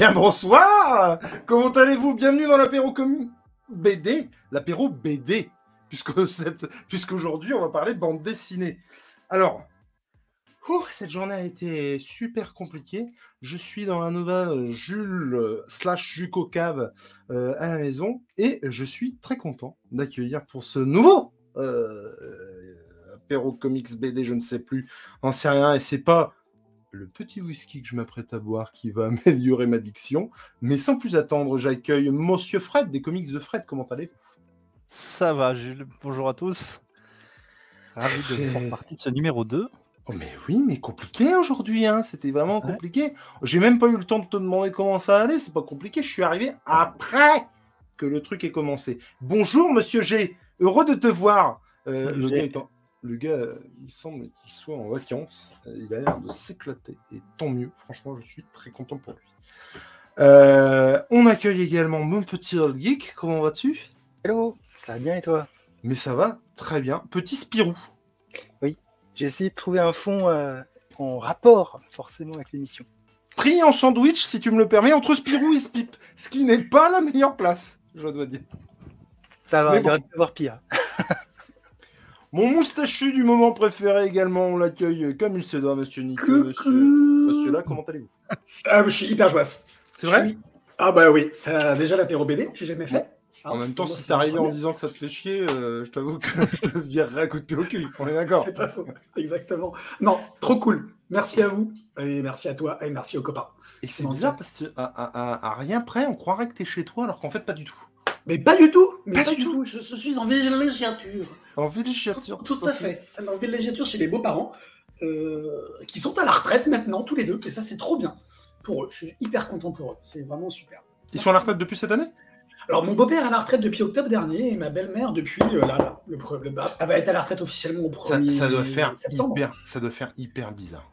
Bien, bonsoir. Comment allez-vous? Bienvenue dans l'apéro comme BD, l'apéro BD, puisque cette... puisqu'aujourd'hui, on va parler bande dessinée. Alors, cette journée a été super compliquée. Je suis dans la nouvelle Jules euh, slash Juco Cave euh, à la maison. Et je suis très content d'accueillir pour ce nouveau euh, apéro comics BD, je ne sais plus, en sait rien, et c'est pas le petit whisky que je m'apprête à boire qui va améliorer ma diction. Mais sans plus attendre, j'accueille Monsieur Fred des comics de Fred. Comment allez-vous? Ça va, Jules. Bonjour à tous. Ravi de faire partie de ce numéro 2. Oh mais oui, mais compliqué aujourd'hui, hein. c'était vraiment compliqué. J'ai même pas eu le temps de te demander comment ça allait, c'est pas compliqué, je suis arrivé après que le truc ait commencé. Bonjour Monsieur G, heureux de te voir. Euh, le, gars le, gars il semble qu'il soit en vacances, il a l'air de s'éclater, et tant mieux, franchement je suis très content pour lui. Euh, on accueille également mon petit old geek, comment vas-tu? Hello, ça va bien et toi? Mais ça va très bien. Petit Spirou. Oui, j'ai essayé de trouver un fond euh, en rapport forcément avec l'émission. Pris en sandwich, si tu me le permets, entre Spirou et Spip, ce qui n'est pas la meilleure place, je dois dire. Ça va, il bon. avoir pire. Mon moustachu du moment préféré également, on l'accueille comme il se doit, monsieur Nico. Monsieur, monsieur là, comment allez-vous? Ah, Je suis hyper joyeuse. C'est vrai? Suis... Ah bah oui, ça déjà l'apéro BD, j'ai jamais fait. En même temps, si arrivé en disant que ça te fait chier, euh, je t'avoue que je te virerai à côté au cul. On est d'accord. C'est pas faux, exactement. Non, trop cool. Merci à vous, et merci à toi, et merci aux copains. Et c'est bizarre parce qu'à à, à, rien près, on croirait que t'es chez toi, alors qu'en fait, pas du tout. Mais pas du tout mais Pas, du tout. Je, je, suis en villégiature. En villégiature Tout, tout à fait. C'est en villégiature chez mes beaux-parents, euh, qui sont à la retraite maintenant, tous les deux, et ça, c'est trop bien pour eux. Je suis hyper content pour eux. C'est vraiment super. Ils sont à la retraite depuis cette année? Alors, mon beau-père est à la retraite depuis octobre dernier et ma belle-mère depuis euh, là, là, le, le, elle va être à la retraite officiellement au 1er ça, ça doit faire septembre. Hyper, ça doit faire hyper bizarre.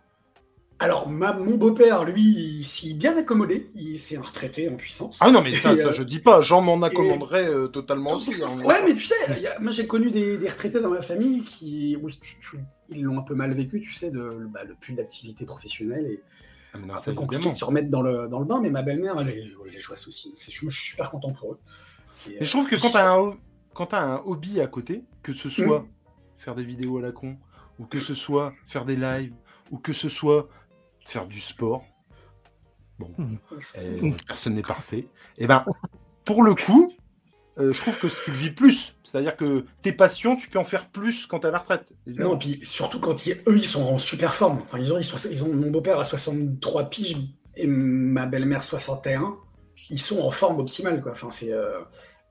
Alors, ma, mon beau-père, lui, il s'y est bien accommodé. Il s'est un retraité en puissance. Ah non, mais ça, et, ça euh, je dis pas. Jean m'en accommoderait et... euh, totalement aussi. Hein, ouais, mais tu sais, a, moi j'ai connu des, des, retraités dans ma famille qui où, tu, tu, ils l'ont un peu mal vécu, tu sais, de, bah, le plus d'activité professionnelle et ah, non, c'est compliqué de se remettre dans le, dans le bain, mais ma belle-mère, elle, elle, elle joue aussi. je suis super content pour eux. Et, je trouve que quand tu as, as, un hobby à côté, que ce soit mmh. faire des vidéos à la con, ou que ce soit faire des lives, ou que ce soit faire du sport, bon, mmh. euh, personne n'est parfait, et ben pour le coup, euh, je trouve que tu le vis plus. C'est-à-dire que tes passions, tu peux en faire plus quand tu es à la retraite. Évidemment. Non, et puis surtout quand ils, eux, ils sont en super forme. Enfin, ils, ont, ils, sont, ils ont mon beau-père à 63 piges et ma belle-mère 61. Ils sont en forme optimale. Quoi. Enfin, c'est, euh,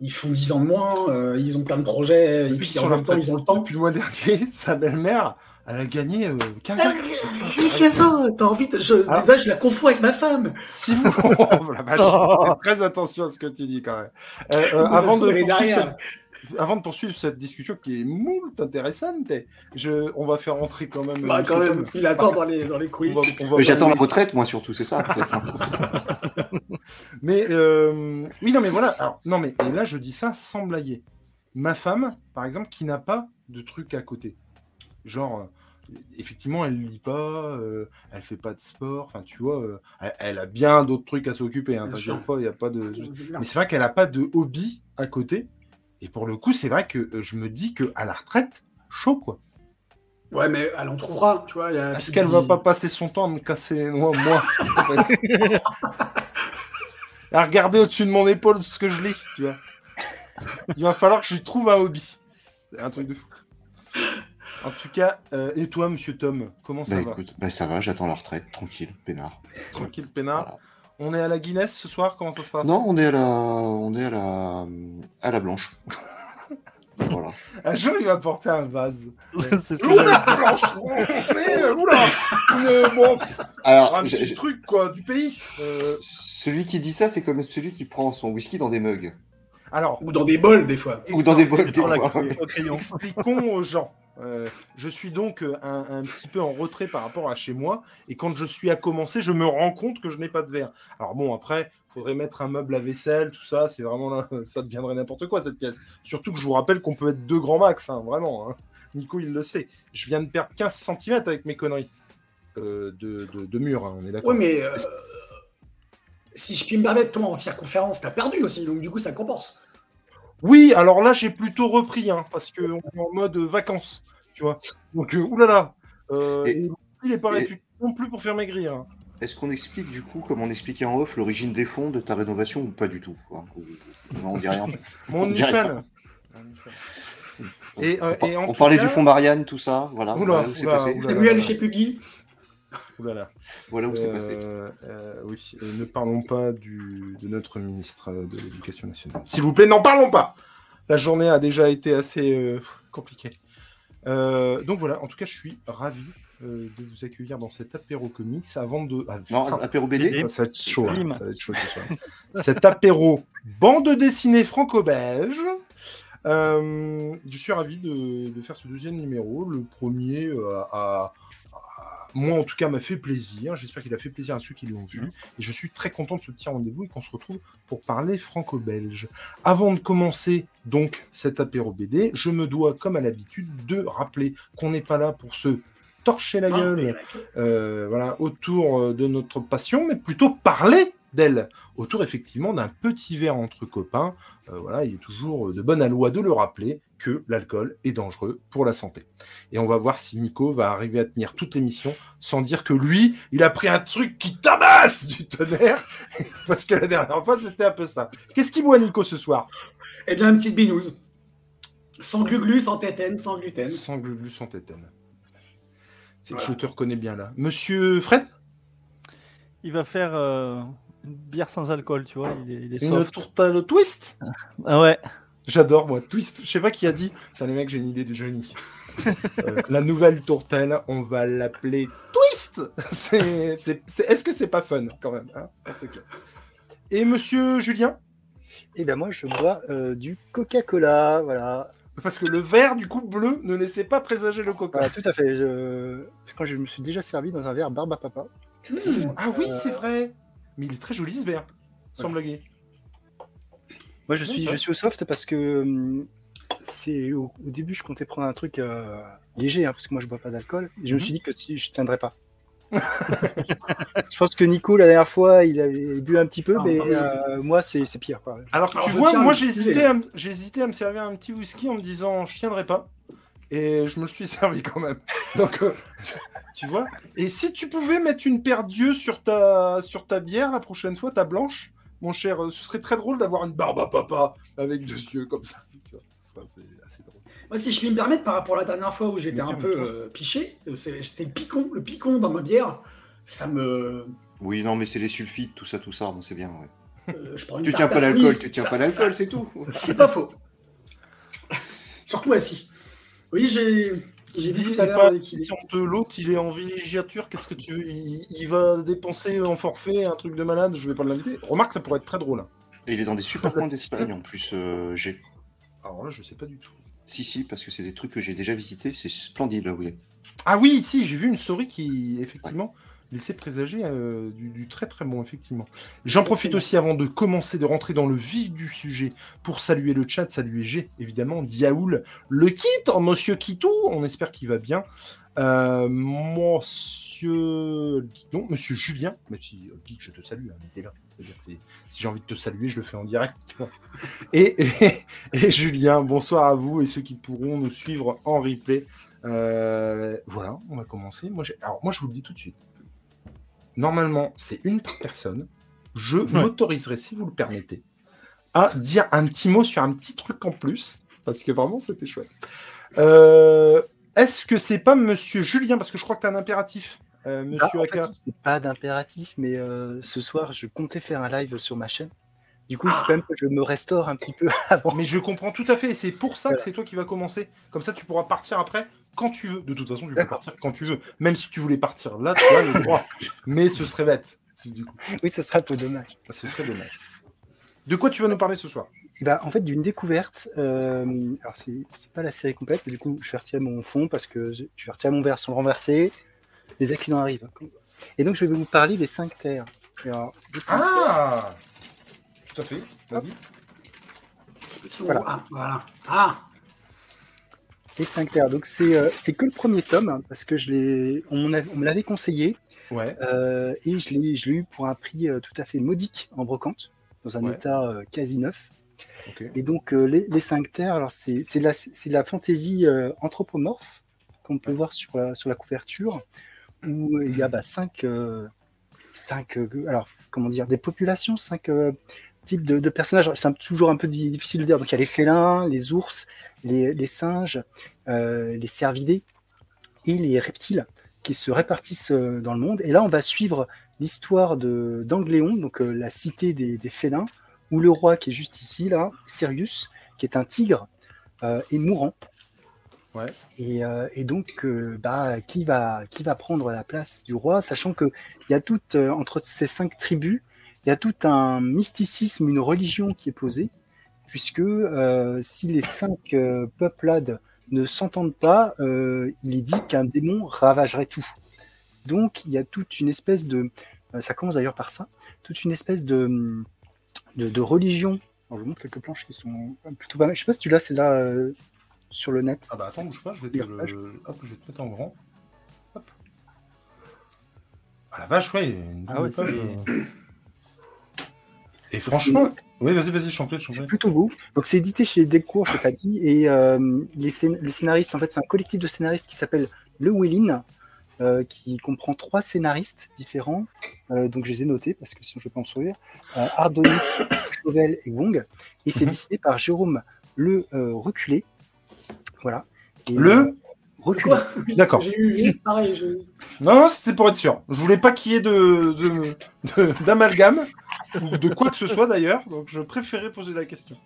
ils font 10 ans de moins, euh, ils ont plein de projets, et, puis, puis en même temps, ils ont le temps. Depuis le mois dernier, sa belle-mère, elle a gagné euh, 15 ans. J'ai 15 ans, t'as envie de... Je, Alors, là, je la confonds avec ma femme. Si vous... oh, la vache, oh. très attention à ce que tu dis quand même. Euh, euh, avant, de cette... avant de poursuivre cette discussion qui est moult intéressante, je... on va faire entrer quand même... Bah, quand même, il attend dans les, dans les coulisses. J'attends la retraite, moi surtout, c'est ça. mais euh... oui, non, mais voilà. Alors, non, mais et là, je dis ça sans blaguer. Ma femme, par exemple, qui n'a pas de truc à côté. Genre, effectivement, elle lit pas, euh, elle fait pas de sport. Enfin, tu vois, euh, elle, elle, a bien d'autres trucs à s'occuper. Hein, pas, il a pas de. Mais c'est vrai qu'elle a pas de hobby à côté. Et pour le coup, c'est vrai que euh, je me dis que à la retraite, chaud quoi. Ouais, mais elle en trouvera, tu vois. Est-ce qu'elle va pas passer son temps à me casser les noix, moi À regarder au-dessus de mon épaule ce que je lis, tu vois. Il va falloir que je lui trouve un hobby. C'est un truc de fou. En tout cas, euh, et toi, monsieur Tom, comment ça bah, va écoute, bah, Ça va, j'attends la retraite, tranquille, peinard. Tranquille, peinard. Voilà. On est à la Guinness ce soir, comment ça se passe? Non, on est à la, on est à la, à la blanche. voilà. Un jour, il va porter un vase. C'est ce Oula euh, bon, Alors, un petit truc, quoi, du pays. Euh... Celui qui dit ça, c'est comme celui qui prend son whisky dans des mugs. Alors, ou dans des bols, des fois. Ou dans des bols, des fois. Expliquons aux gens. Euh, je suis donc un, un, petit peu en retrait par rapport à chez moi. Et quand je suis à commencer, je me rends compte que je n'ai pas de verre. Alors bon, après, il faudrait mettre un meuble à vaisselle, tout ça. C'est vraiment là, ça deviendrait n'importe quoi cette pièce. Surtout que je vous rappelle qu'on peut être deux grands max, hein, vraiment. Hein. Nico, il le sait. Je viens de perdre 15 cm avec mes conneries euh, de, de, de, mur. Hein, on est d'accord. Oui, mais euh, si je puis me permettre, toi en circonférence, t'as perdu aussi, donc du coup ça compense. Oui, alors là, j'ai plutôt repris, hein, parce qu'on est en mode vacances, tu vois. Donc, euh, oulala. Euh, Et- il n'est pas et- réputé non plus pour faire maigrir. hein. Est-ce qu'on explique du coup, comme on expliquait en off, l'origine des fonds de ta rénovation ou pas du tout Non, on dit rien. Mon On. Et, euh, on et en on tout parlait cas- du fonds Marianne, tout ça, voilà. Oula, voilà où c'est oula, passé. oula. Samuel chez Puggy. Oulala. Voilà où c'est Euh, passé. euh, oui, et ne parlons pas du, de notre ministre euh, de l'Éducation nationale. S'il vous plaît, n'en parlons pas La journée a déjà été assez euh, compliquée. Euh, donc voilà, en tout cas, je suis ravi euh, de vous accueillir dans cet apéro comics avant de... ah, Non, putain, apéro BD ça, ça va être chaud, hein, ça va être chaud ce soir. Cet apéro bande dessinée franco-belge. Euh, je suis ravi de, de faire ce deuxième numéro. Le premier euh, a- moi en tout cas m'a fait plaisir. J'espère qu'il a fait plaisir à ceux qui l'ont vu. Mhm. Et je suis très content de ce petit rendez-vous et qu'on se retrouve pour parler franco-belge. Avant de commencer donc cet apéro BD, je me dois comme à l'habitude de rappeler qu'on n'est pas là pour se torcher la gueule euh, voilà, autour euh, de notre passion, mais plutôt parler d'elle, autour effectivement d'un petit verre entre copains. Euh, voilà, il est toujours de bonne loi de le rappeler que l'alcool est dangereux pour la santé. Et on va voir si Nico va arriver à tenir toute l'émission sans dire que lui, il a pris un truc qui tabasse du tonnerre, parce que la dernière fois, c'était un peu ça. Qu'est-ce qu'il boit Nico ce soir? Eh bien, une petite binouse. Sans glu-glu, sans tétène, sans gluten. Sans glu sans tétène. C'est que Voilà. je te reconnais bien là. Monsieur Fred? Il va faire euh, une bière sans alcool, tu vois. Il est, il est Une tourtale twist Ah ouais. J'adore, moi, Twist. Je sais pas qui a dit. Ça, les mecs, j'ai une idée de génie. Euh, la nouvelle tourtelle, on va l'appeler Twist. C'est, c'est, c'est- Est-ce que c'est pas fun quand même hein clair. Et Monsieur Julien, Et bien moi, je bois euh, du Coca-Cola, voilà. parce que le verre du coup bleu ne laissait pas présager le coca. Voilà, tout à fait. Je... Quand je me suis déjà servi dans un verre barbe à papa. Ah oui, c'est vrai. Mais il est très joli ce verre. Sans blaguer. Moi, je suis, je suis au soft parce que hum, c'est au, au début, je comptais prendre un truc euh, léger, hein, parce que moi, je bois pas d'alcool. Et je me Mhm. suis dit que si je tiendrais pas. je pense que Nico, la dernière fois, il avait bu un petit peu, Ah, mais euh, moi, c'est c'est pire. Quoi. Alors que Alors, tu vois, moi j'ai hésité, à hésité à me servir un petit whisky en me disant je tiendrai pas. Et je me le suis servi quand même. Donc, euh, tu vois. Et si tu pouvais mettre une paire d'yeux sur ta, sur ta bière la prochaine fois, ta blanche, mon cher, euh, ce serait très drôle d'avoir une barbe à papa avec deux yeux comme ça. Tu vois, ça, c'est assez drôle. Moi, si je puis me permettre, par rapport à la dernière fois où j'étais un peu euh, piché, c'était le picon, le picon dans ma bière. Ça me. Oui, non, mais c'est les sulfites, tout ça, tout ça, bon, c'est bien. ouais. euh, je prends une Tu tiens pas l'alcool, tu tiens ça- pas ça- l'alcool, c'est tout. C'est pas faux. Surtout assis. Oui, j'ai j'ai dit tout à pas, l'heure te l'autre, il est en villégiature, qu'est-ce que tu veux il, il va dépenser en forfait un truc de malade, je vais pas l'inviter. Remarque, ça pourrait être très drôle. hein. Et il est dans des super coins d'Espagne en plus, euh, j'ai. Alors là, je sais pas du tout. Si, si, parce que c'est des trucs que j'ai déjà visités, c'est splendide là où il est. Ah oui, si, j'ai vu une story qui, effectivement, laissait présager euh, du, du très très bon, effectivement. J'en profite aussi avant de commencer, de rentrer dans le vif du sujet, pour saluer le chat, saluer G, évidemment, Diaoul, le kit, monsieur Kitou, on espère qu'il va bien. Euh, monsieur... Non, monsieur Julien, si, euh, Geek, je te salue, hein, mais là. C'est-à-dire si j'ai envie de te saluer, je le fais en direct. tu vois. Et, et, et Julien, bonsoir à vous et ceux qui pourront nous suivre en replay. Euh, voilà, on va commencer. Moi, alors, moi, je vous le dis tout de suite. Normalement, c'est une par personne. Je m'autoriserai, si vous le permettez, à dire un petit mot sur un petit truc en plus, parce que vraiment, c'était chouette. Euh, Est-ce que c'est pas Monsieur Julien, parce que je crois que tu as un impératif, euh, Ah, Monsieur Aka. c'est pas d'impératif, mais euh, ce soir, je comptais faire un live sur ma chaîne. Du coup, il Ah. faut quand même que je me restaure un petit peu avant. Mais je comprends tout à fait, et c'est pour ça que c'est toi qui vas commencer. Comme ça, tu pourras partir après quand tu veux. De toute façon, tu peux partir quand tu veux. Même si tu voulais partir là, tu as le droit. Mais ce serait bête. Du coup, Oui, ça serait un peu dommage. ce serait dommage. De quoi tu vas nous parler ce soir? Bah, en fait, d'une découverte. euh, alors, c'est c'est pas la série complète, mais du coup, je vais retirer mon fond parce que je je vais retirer mon verre sans le renverser. Les accidents arrivent. Et donc, je vais vous parler des cinq terres. Alors, les cinq terres, Ah Tout à fait. Vas-y. Voilà. Ah, voilà. Ah, les cinq terres. Donc, c'est euh, que le premier tome, hein, parce que je l'ai, on, me l'avait conseillé. Ouais. Euh, et je l'ai eu pour un prix euh, tout à fait modique en brocante, dans un Ouais. état euh, quasi neuf. Et donc, euh, les, les cinq terres, alors c'est de la, c'est la fantaisie anthropomorphe qu'on peut voir sur la, sur la couverture, où il y a bah, cinq, cinq alors, comment dire, des populations, cinq types de, de personnages. C'est toujours un peu di- difficile de dire. Donc, il y a les félins, les ours, les, les singes, euh, les cervidés et les reptiles qui se répartissent euh, dans le monde. Et là, on va suivre l'histoire de- d'Angléon, donc euh, la cité des, des félins, où le roi qui est juste ici, là, Sirius, qui est un tigre, euh, est mourant. Ouais. Et, euh, et donc, euh, bah, qui, va, qui va prendre la place du roi, sachant qu'il y a tout, euh, entre ces cinq tribus, il y a tout un mysticisme, une religion qui est posée, puisque euh, si les cinq euh, peuplades ne s'entendent pas, euh, il est dit qu'un démon ravagerait tout. Donc, il y a toute une espèce de... Ça commence d'ailleurs par ça, toute une espèce de, de, de religion. Alors, je vous montre quelques planches qui sont plutôt pas mal. Je sais pas si tu l'as, c'est là euh, sur le net. Ah bah attends, pas, je vais te, le... Hop, je vais te mettre en grand. Hop. Ah la vache, ouais, une Ah ouais, page. Et franchement, oui, vas-y, vas-y, t'en C'est plutôt beau. Donc c'est édité chez Delcourt, je pas dit. Et euh, les, scén- les scénaristes, en fait, c'est un collectif de scénaristes qui s'appelle Le Wellin, euh, qui comprend trois scénaristes différents. Euh, donc je les ai notés parce que sinon je ne vais pas en sourire. Ardonis, Chauvel et Wong. Et c'est Mhm. dessiné par Jérôme Le Reculé. Voilà. Et, Le D'accord. J'ai eu pareil. Non, non, c'était pour être sûr. Je voulais pas qu'il y ait de, de- de- d'amalgame, ou de quoi que ce soit d'ailleurs, donc je préférais poser la question.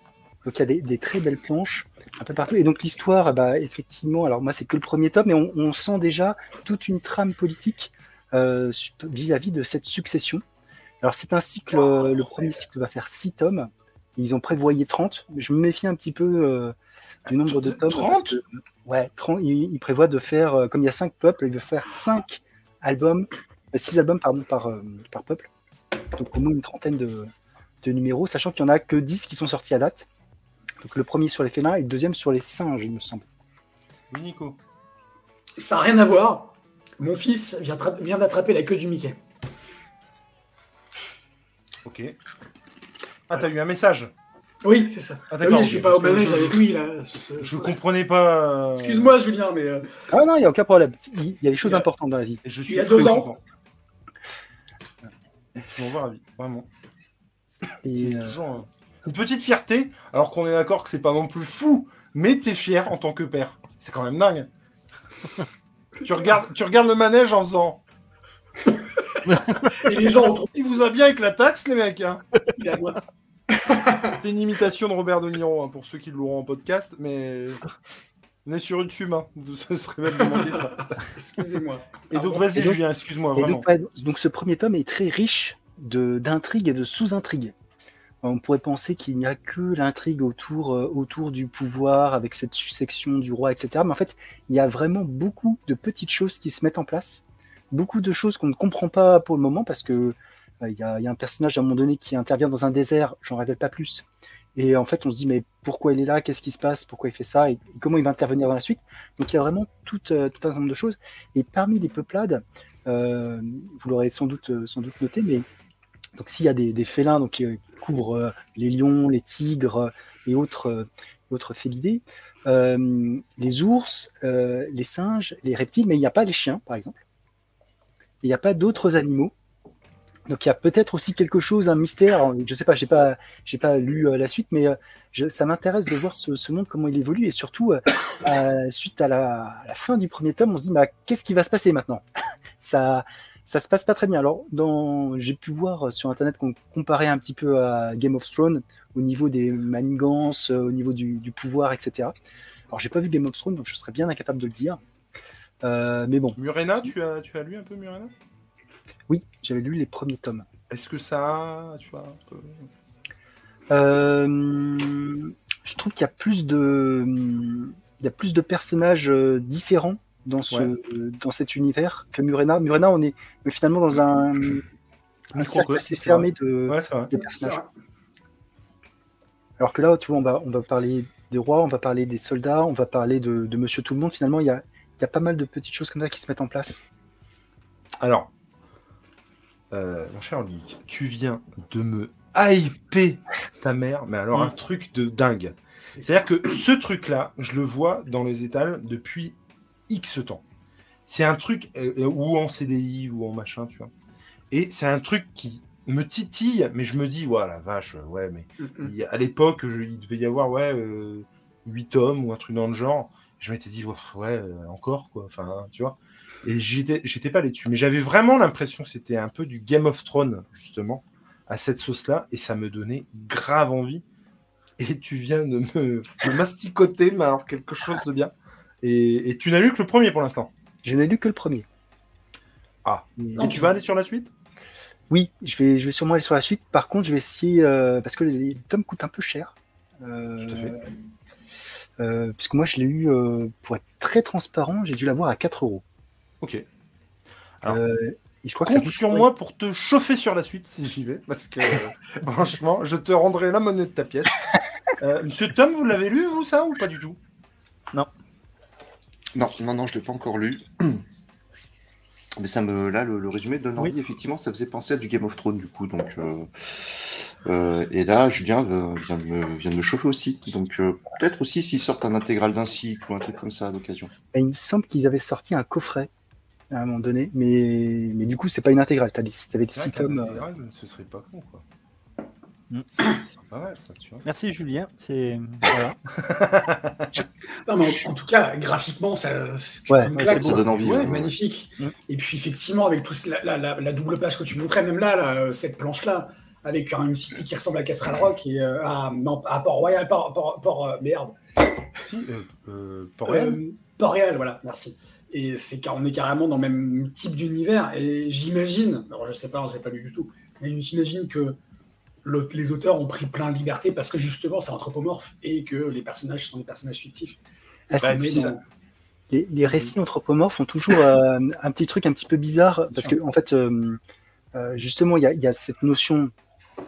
Donc il y a des, des très belles planches un peu partout. Et donc l'histoire, bah, effectivement, alors moi c'est que le premier tome, mais on, on sent déjà toute une trame politique euh, vis-à-vis de cette succession. Alors c'est un cycle, euh, le premier cycle va faire 6 tomes. Ils ont prévoyé 30, mais je me méfie un petit peu euh, du nombre de tomes. 30? parce que, Ouais, 30, ils, ils prévoient de faire, euh, comme il y a 5 peuples, ils veulent faire 5 albums, 6 albums pardon, par, euh, par peuple. Donc au moins une trentaine de, de numéros, sachant qu'il n'y en a que 10 qui sont sortis à date. Donc le premier sur les félins et le deuxième sur les singes, il me semble. Oui, Nico. Ça n'a rien à voir. Mon fils vient, vient d'attraper la queue du Mickey. Ok. Ah, t'as eu un message. Oui, c'est ça. Ah, Ah oui, je suis pas au manège je- avec lui là. ce- ce- Je ce- comprenais pas. euh, Excuse-moi, Julien, mais euh, Ah non, il n'y a aucun problème. Il y a des choses a- importantes dans la vie. et je suis Il y a deux ans. content. Je m'en vais ravi, vraiment. C'est euh, toujours euh, une petite fierté, alors qu'on est d'accord que c'est pas non plus fou, mais t'es fier en tant que père. C'est quand même dingue. tu, regardes, tu regardes le manège en faisant. et les gens autour Il vous a bien avec la taxe, les mecs. Hein. C'est une imitation de Robert De Niro, hein, pour ceux qui l'auront en podcast, mais. On est sur YouTube, hein. ce serait même de manquer ça. Excusez-moi. Et donc, vas-y, Julien, excuse-moi, donc, donc ce premier tome est très riche de- d'intrigues et de sous-intrigues. On pourrait penser qu'il n'y a que l'intrigue autour, euh, autour du pouvoir, avec cette succession du roi, etc. Mais en fait, il y a vraiment beaucoup de petites choses qui se mettent en place. Beaucoup de choses qu'on ne comprend pas pour le moment parce que euh, il y, a, il y a un personnage à un moment donné qui intervient dans un désert, j'en révèle pas plus. Et en fait, on se dit, mais pourquoi il est là? Qu'est-ce qui se passe? Pourquoi il fait ça? Et, comment il va intervenir dans la suite? Donc il y a vraiment tout, euh, tout un nombre de choses. Et parmi les peuplades, euh, vous l'aurez sans doute, euh, sans doute noté, mais donc s'il y a des, félins donc, qui, euh, qui couvrent les lions, les tigres et autres, autres félidés, les ours, les singes, les reptiles, mais il n'y a pas les chiens, par exemple. Il n'y a pas d'autres animaux. Donc il y a peut-être aussi quelque chose, un mystère. Je sais pas, j'ai pas, j'ai pas lu euh, la suite, mais euh, ça m'intéresse de voir ce, monde comment il évolue et surtout euh, suite à la, fin du premier tome, on se dit bah, qu'est-ce qui va se passer maintenant? Ça, ça se passe pas très bien. Alors dans, j'ai pu voir sur internet qu'on comparait un petit peu à Game of Thrones au niveau des manigances, au niveau du, du pouvoir, etc. Alors j'ai pas vu Game of Thrones, donc je serais bien incapable de le dire. Mais bon, Murena, tu as, tu as lu un peu Murena? Oui, j'avais lu les premiers tomes. Est-ce que ça, tu vois, un peu... Euh, je trouve qu'il y a plus de, il y a plus de personnages euh, différents dans ce, Ouais. dans cet univers que Murena. Murena, on est finalement dans un, un cercle assez fermé Ouais, de personnages. Alors que là, tu vois, on va, on va parler des rois, on va parler des soldats, on va parler de, de Monsieur Tout le Monde. Finalement, il y a, il y a pas mal de petites choses comme ça qui se mettent en place. Alors, euh, mon cher Geek, tu viens de me hyper ta mère, mais alors un truc de dingue. C'est-à-dire que ce truc-là, je le vois dans les étals depuis X temps. C'est un truc, euh, euh, ou en CDI, ou en machin, tu vois. Et c'est un truc qui me titille, mais je me dis, ouais, la vache, ouais, mais Mm, à l'époque, il devait y avoir, ouais, euh, 8 tomes ou un truc dans le genre. Je m'étais dit, ouais, ouais, encore, quoi. Enfin, tu vois. Et j'étais, pas là-dessus. Mais j'avais vraiment l'impression que c'était un peu du Game of Thrones, justement, à cette sauce-là. Et ça me donnait grave envie. Et tu viens de me, masticoter, mais alors quelque chose de bien. Et, et tu n'as lu que le premier pour l'instant? Je n'ai lu que le premier. Ah. Et- Et tu vas aller sur la suite? Oui, je vais, je vais sûrement aller sur la suite. Par contre, je vais essayer, euh, parce que les, les tomes coûtent un peu cher. Euh, Tout à fait. euh, puisque moi, je l'ai eu, euh, pour être très transparent, j'ai dû l'avoir à 4 euros. Ok. Alors, Euh, je crois que ça Compte sur moi pour te chauffer sur la suite si j'y vais, parce que euh, franchement, je te rendrai la monnaie de ta pièce. Euh, Monsieur Tom, vous l'avez lu, vous, ça, ou pas du tout? Non, non, non, je l'ai pas encore lu. Mais ça me, là, le, le résumé donne Oui. envie. Effectivement, ça faisait penser à du Game of Thrones, du coup. Donc, euh, euh, et là, Julien euh, vient de me, vient de me chauffer aussi. Donc, euh, peut-être aussi s'ils sortent un intégral d'un cycle ou un truc comme ça à l'occasion. il me semble qu'ils avaient sorti un coffret à un moment donné, mais, mais du coup, c'est pas une intégrale. Tu avais des 6 tomes. euh, ce serait pas con, quoi. Mm. C'est pas mal, ça, tu vois. Merci Julien. C'est voilà. Non, mais en, en tout cas, graphiquement, ça, c'est- Ouais, donne envie, ouais. magnifique. Mm. Et puis, effectivement, avec tout la, la- la- la double page que tu montrais, même là, là, euh, cette planche-là, avec une cité qui ressemble à Castle Rock et euh, à, non, à Port, Port- Port- euh, merde. Si, euh, Port-Royal Euh, Port-Réal, voilà, merci. Et c'est car on est carrément dans le même type d'univers. Et j'imagine, alors je sais pas, je n'ai pas lu du tout, mais j'imagine que les auteurs ont pris plein de liberté parce que justement c'est anthropomorphe et que les personnages sont des personnages fictifs. ah, Bah, Mais les, les récits anthropomorphes ont toujours euh, un petit truc un petit peu bizarre parce que en fait euh, euh, justement il y a, il y a cette notion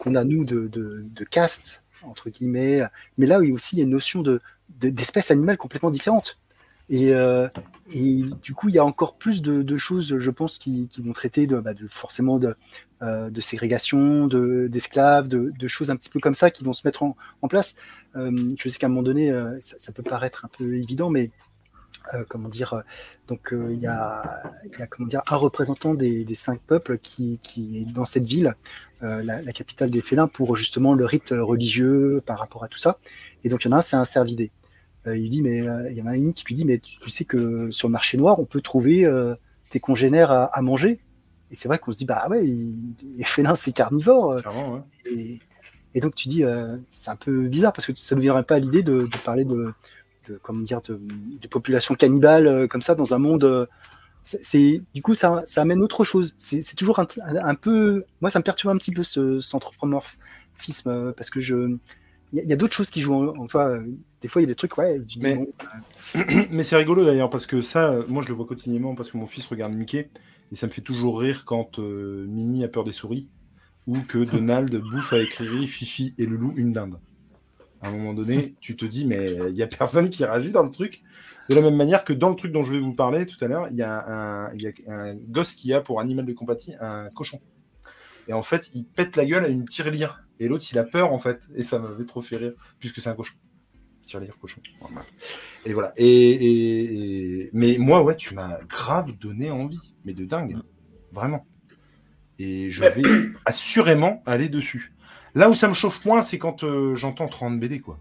qu'on a nous de, de, de caste entre guillemets. Mais là il y a aussi il y a une notion de de- d'espèces animales complètement différentes et, euh, et du coup il y a encore plus de, choses je pense qui, vont traiter bah, forcément de, euh, de ségrégation de d'esclaves de, choses un petit peu comme ça qui vont se mettre en, place Euh, je sais qu'à un moment donné euh, ça, peut paraître un peu évident mais comment dire, donc il y, a, comment dire, un représentant des, cinq peuples qui, est dans cette ville, la, la capitale des félins, pour justement le rite religieux par rapport à tout ça. Et donc il y en a un, c'est un cervidé. Euh, il dit, mais euh, il y en a une qui lui dit, mais tu, tu sais que sur le marché noir, on peut trouver euh, tes congénères à, à manger. Et c'est vrai qu'on se dit, bah ouais, les félins c'est carnivore. ouais. et, et donc tu dis, c'est un peu bizarre parce que ça ne viendrait pas à l'idée de, de parler de, de, comment dire, de, de population cannibale comme ça dans un monde. c'est, du coup, ça, ça amène autre chose. C'est, toujours un, un, un peu. Moi, ça me perturbe un petit peu ce, cet anthropomorphisme parce que je. Il y, a- d'autres choses qui jouent en, en toi. euh, Des fois, il y a des trucs, ouais. Tu Mais- bon, Mais c'est rigolo d'ailleurs parce que ça, euh, moi je le vois quotidiennement parce que mon fils regarde Mickey et ça me fait toujours rire quand euh, Mimi a peur des souris ou que Donald bouffe avec Riri, Fifi et Loulou une dinde. À un moment donné, tu te dis mais il y a personne qui réagit dans le truc. De la même manière que dans le truc dont je vais vous parler tout à l'heure, il y, a un- il y a un gosse qui a pour animal de compagnie un cochon. Et en fait, il pète la gueule à une tirelire. Et l'autre, il a peur en fait. Et ça m'avait trop fait rire puisque c'est un cochon. Tirelire, cochon. Voilà. Et voilà. Et, et- et- Mais moi, ouais, tu m'as grave donné envie. Mais de dingue. Vraiment. Et je vais assurément aller dessus. Là où ça me chauffe moins, c'est quand euh, j'entends 30 BD, quoi.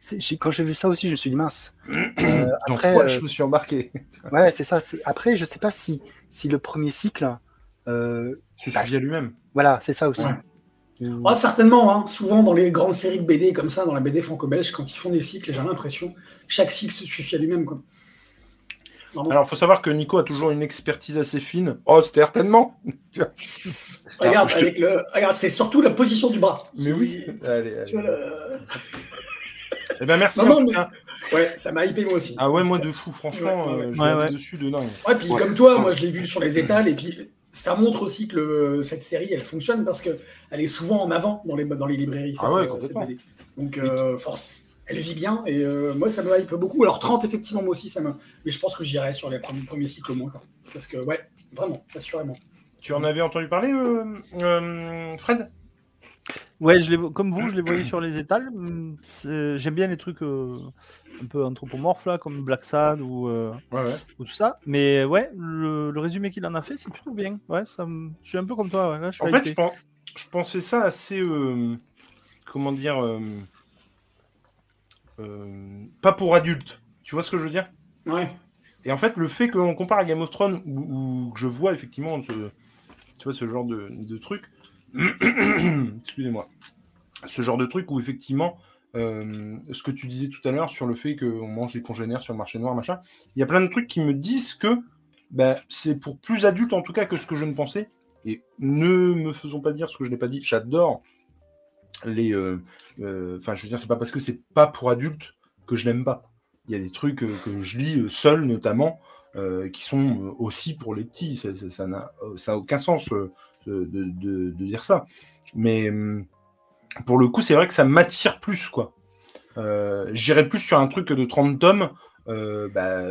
c'est- j'ai- quand j'ai vu ça aussi, je me suis dit mince. Euh, Dans après, quoi euh, je me suis embarqué ouais, c'est ça. Après, je sais pas si, si le premier cycle. euh, Se Bah, suffit à lui-même. voilà, c'est ça aussi. Ouais. Ah, certainement, hein. souvent dans les grandes séries de BD comme ça, dans la BD franco-belge, quand ils font des cycles, j'ai l'impression chaque cycle se suffit à lui-même. Alors, faut savoir que Nico a toujours une expertise assez fine. Oh, certainement regarde, je te- avec le... regarde, c'est surtout la position du bras. Mais oui. Allez, allez. Tu vois, le- Eh ben, merci Non, mais-. Ouais, ça m'a hypé moi aussi. Ah ouais, moi de fou, franchement, Ouais, ouais, euh, ouais. je Ouais, vais aller ouais. dessus de dingue. Ouais, puis Ouais. comme toi, moi je l'ai vu sur les étals, et puis ça montre aussi que le- cette série elle fonctionne parce qu'elle est souvent en avant dans les, dans les librairies. Ah ouais, euh, complètement. cette BD. Donc euh, force, elle vit bien et euh, moi ça me hype beaucoup. Alors 30, effectivement, moi aussi ça me. Mais je pense que j'irai sur les premiers, premiers cycles au moins. quoi. Parce que ouais, vraiment, assurément. Tu en avais entendu parler, euh, euh, Fred? Ouais, je les, comme vous, je les voyais sur les étals. C'est- J'aime bien les trucs euh, un peu anthropomorphes, là, comme Black Sad ou, euh, Ouais, ouais. ou tout ça. Mais ouais, le, le résumé qu'il en a fait, c'est plutôt bien. Ouais, ça, me- je suis un peu comme toi. Ouais, là, je suis En fait, je, pen- je pensais ça assez. euh, comment dire euh, euh, Pas pour adultes. Tu vois ce que je veux dire? Ouais. Et en fait, le fait qu'on compare à Game of Thrones, où, où je vois effectivement ce, tu vois, ce genre de, de truc, excusez-moi, ce genre de truc où effectivement, euh, ce que tu disais tout à l'heure sur le fait qu'on mange des congénères sur le marché noir, machin, il y a plein de trucs qui me disent que bah, c'est pour plus adultes en tout cas que ce que je ne pensais. Et ne me faisons pas dire ce que je n'ai pas dit, j'adore les. euh, euh, Enfin, je veux dire, c'est pas parce que c'est pas pour adultes que je n'aime pas. Il y a des trucs que je lis seul, notamment, qui sont aussi pour les petits. Ça n'a aucun sens de- de dire ça. Mais hum, pour le coup, c'est vrai que ça m'attire plus, quoi. Euh, J'irais plus sur un truc de 30 tomes, euh, bah,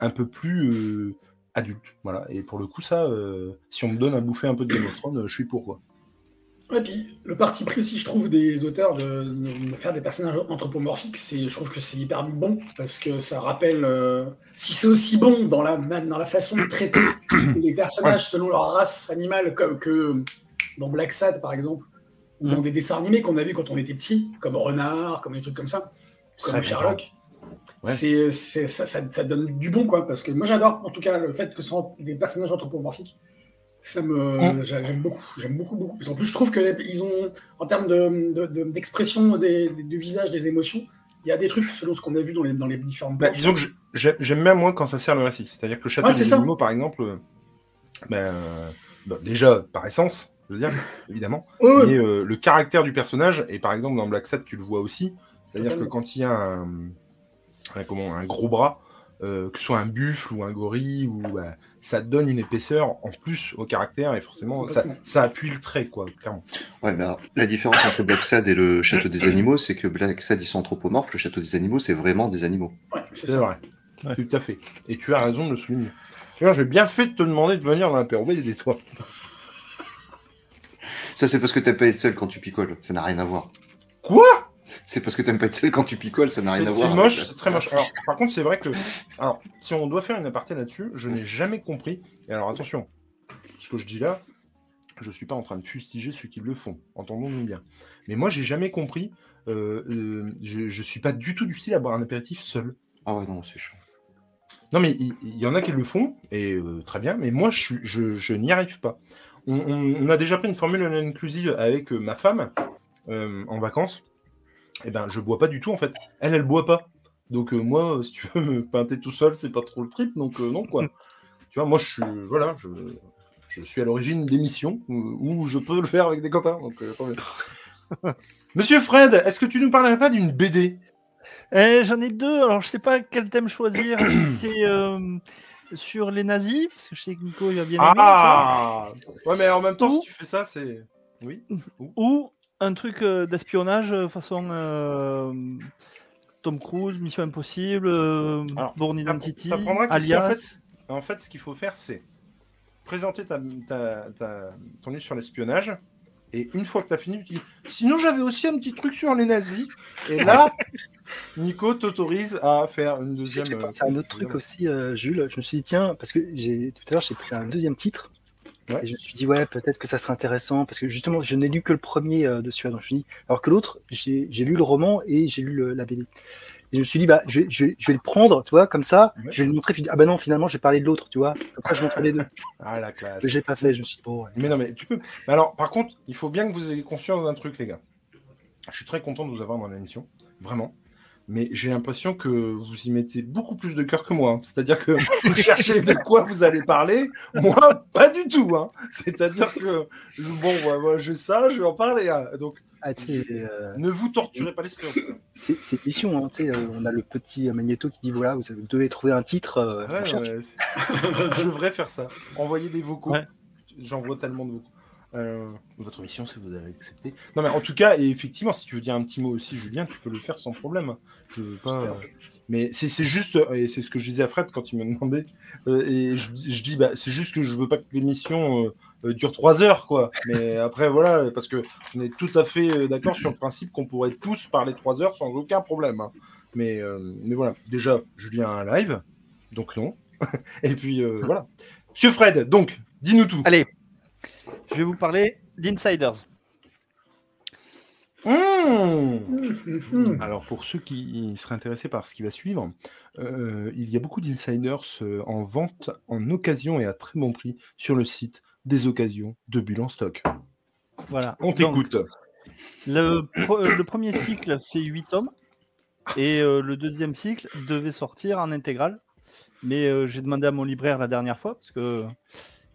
un peu plus euh, adulte. Voilà. Et pour le coup, ça, si on me donne à bouffer un peu de Game of Thrones, je suis pour, quoi. Ouais, puis le parti pris aussi, je trouve, des auteurs de, de faire des personnages anthropomorphiques, c'est, je trouve que c'est hyper bon parce que ça rappelle, euh, si c'est aussi bon dans la, dans la façon de traiter les personnages selon leur race animale, comme que dans Black Sad par exemple, ou dans des dessins animés qu'on a vus quand on était petit, comme Renard, comme des trucs comme ça, comme Ça, Sherlock. Ouais. C'est, c'est- ça, ça- ça donne du bon, quoi, parce que moi j'adore, en tout cas, le fait que ce soit des personnages anthropomorphiques. Ça me, Mm. j'a- j'aime beaucoup, j'aime beaucoup, beaucoup. En plus, je trouve que les- ils ont, en termes de, de- de- d'expression des, des- du visage, des émotions, il y a des trucs selon ce qu'on a vu dans les, dans les différentes. Bah, disons que j'ai- j'ai- j'aime bien moi quand ça sert le récit. C'est-à-dire que le château Ouais, des animaux, par exemple, euh, bah, déjà par essence, je veux dire, évidemment, mais euh, le caractère du personnage, et par exemple dans Black Sad, tu le vois aussi, c'est-à-dire que quand il y a un, un- comment, un gros bras, euh, que ce soit un buffle ou un gorille, ou, bah, ça donne une épaisseur en plus au caractère, et forcément, ça, appuie le trait, quoi, clairement. Ouais, mais alors, la différence entre Black Sad et le Château des Animaux, c'est que Black Sad, ils sont anthropomorphes, le Château des Animaux, c'est vraiment des animaux. Ouais, c'est vrai, Ouais. tout à fait. Et tu as raison de le souligner. Vois, j'ai bien fait de te demander de venir dans l'apéro des toi. Ça, c'est parce que t'aimes pas être seul quand tu picoles, ça n'a rien à voir. Quoi? C'est parce que t'aimes pas être seul quand tu picoles, ça n'a rien C'est à c'est voir. moche, avec- c'est très moche. Alors, par contre, c'est vrai que, alors, si on doit faire une aparté là-dessus, je n'ai jamais compris. Et alors, attention, ce que je dis là, je suis pas en train de fustiger ceux qui le font. Entendons-nous bien. Mais moi, j'ai jamais compris. euh, euh, je, je suis pas du tout du style à boire un apéritif seul. Ah ouais, non, c'est chaud. Non, mais il y, en a qui le font et euh, très bien. Mais moi, je, suis- je, je n'y arrive pas. On, on- on a déjà pris une formule inclusive avec euh, ma femme euh, en vacances. Et ben, je bois pas du tout en fait. Elle, elle boit pas. Donc euh, moi, si tu veux me pinter tout seul, c'est pas trop le trip. Donc euh, non quoi. tu vois, moi, je suis voilà, je, je suis à l'origine d'émissions où, où je peux le faire avec des copains. Donc euh. Monsieur Fred, est-ce que tu nous parlerais pas d'une BD Eh, J'en ai deux, alors je sais pas quel thème choisir. si c'est euh, sur les nazis, parce que je sais que Nico il va bien aimer. Ah Ouais, mais en même temps, si tu fais ça, c'est. Oui. Ou un truc euh, d'espionnage euh, façon euh, Tom Cruise, Mission Impossible, euh, Alors, Born Identity, t'apprendras que si, Alias. en fait, en fait, ce qu'il faut faire, c'est présenter ta, ta- ta- ton livre sur l'espionnage. Et une fois que tu as fini, tu dis Sinon, j'avais aussi un petit truc sur les nazis. Et là, Nico t'autorise à faire une deuxième. j'ai pensé à un autre truc aussi, euh, Jules. Je me suis dit, tiens, parce que tout à l'heure, j'ai pris un deuxième titre. Ouais. Et je me suis dit, ouais, peut-être que ça serait intéressant. Parce que justement, je n'ai lu que le premier euh, de celui-là. Donc je me suis dit, alors que l'autre, j'ai j'ai lu le roman et j'ai lu le- la BD. Et je me suis dit, bah, je, vais- je vais- je vais le prendre, tu vois, comme ça. Ouais. Je vais le montrer. Puis ah bah non, finalement, je vais parler de l'autre, tu vois. Comme ça, je montre les deux. Ah, la classe. J'ai pas fait. Je me suis dit, bon, ouais. Mais non, mais tu peux. Mais alors, par contre, il faut bien que vous ayez conscience d'un truc, les gars. Je suis très content de vous avoir dans l'émission, vraiment. Mais j'ai l'impression que vous y mettez beaucoup plus de cœur que moi. hein. C'est-à-dire que vous cherchez de quoi vous allez parler. Moi, pas du tout. hein. C'est-à-dire que, bon, ouais, ouais, j'ai ça, je vais en parler. hein. Donc, Ah, euh, ne vous torturez pas l'esprit. c'est mission. Hein, euh, on a le petit magnéto qui dit, voilà, vous devez trouver un titre. euh, Ouais, ouais, je devrais faire ça. Envoyer des vocaux. Ouais. J'envoie tellement de vocaux. Euh, votre mission, si vous avez accepté. Non, mais en tout cas, et effectivement, si tu veux dire un petit mot aussi, Julien, tu peux le faire sans problème. Je veux pas. euh, Mais c'est juste, et c'est ce que je disais à Fred quand il me demandait, euh, et je, je dis, bah, c'est juste que je veux pas que l'émission euh, euh, dure trois heures, quoi. Mais après, voilà, parce que on est tout à fait euh, d'accord sur le principe qu'on pourrait tous parler trois heures sans aucun problème. hein. Mais, euh, mais voilà, déjà, Julien a un live, donc non. Et puis euh, voilà. Monsieur Fred, donc, dis-nous tout. Allez, je vais vous parler d'Insiders. Mmh. Mhm. Alors pour ceux qui seraient intéressés par ce qui va suivre, euh, il y a beaucoup d'insiders euh, en vente en occasion et à très bon prix sur le site des occasions de Bulle en stock. Voilà. On t'écoute. Le, euh, le premier cycle fait 8 tomes et euh, le deuxième cycle devait sortir en intégrale. Mais euh, j'ai demandé à mon libraire la dernière fois parce que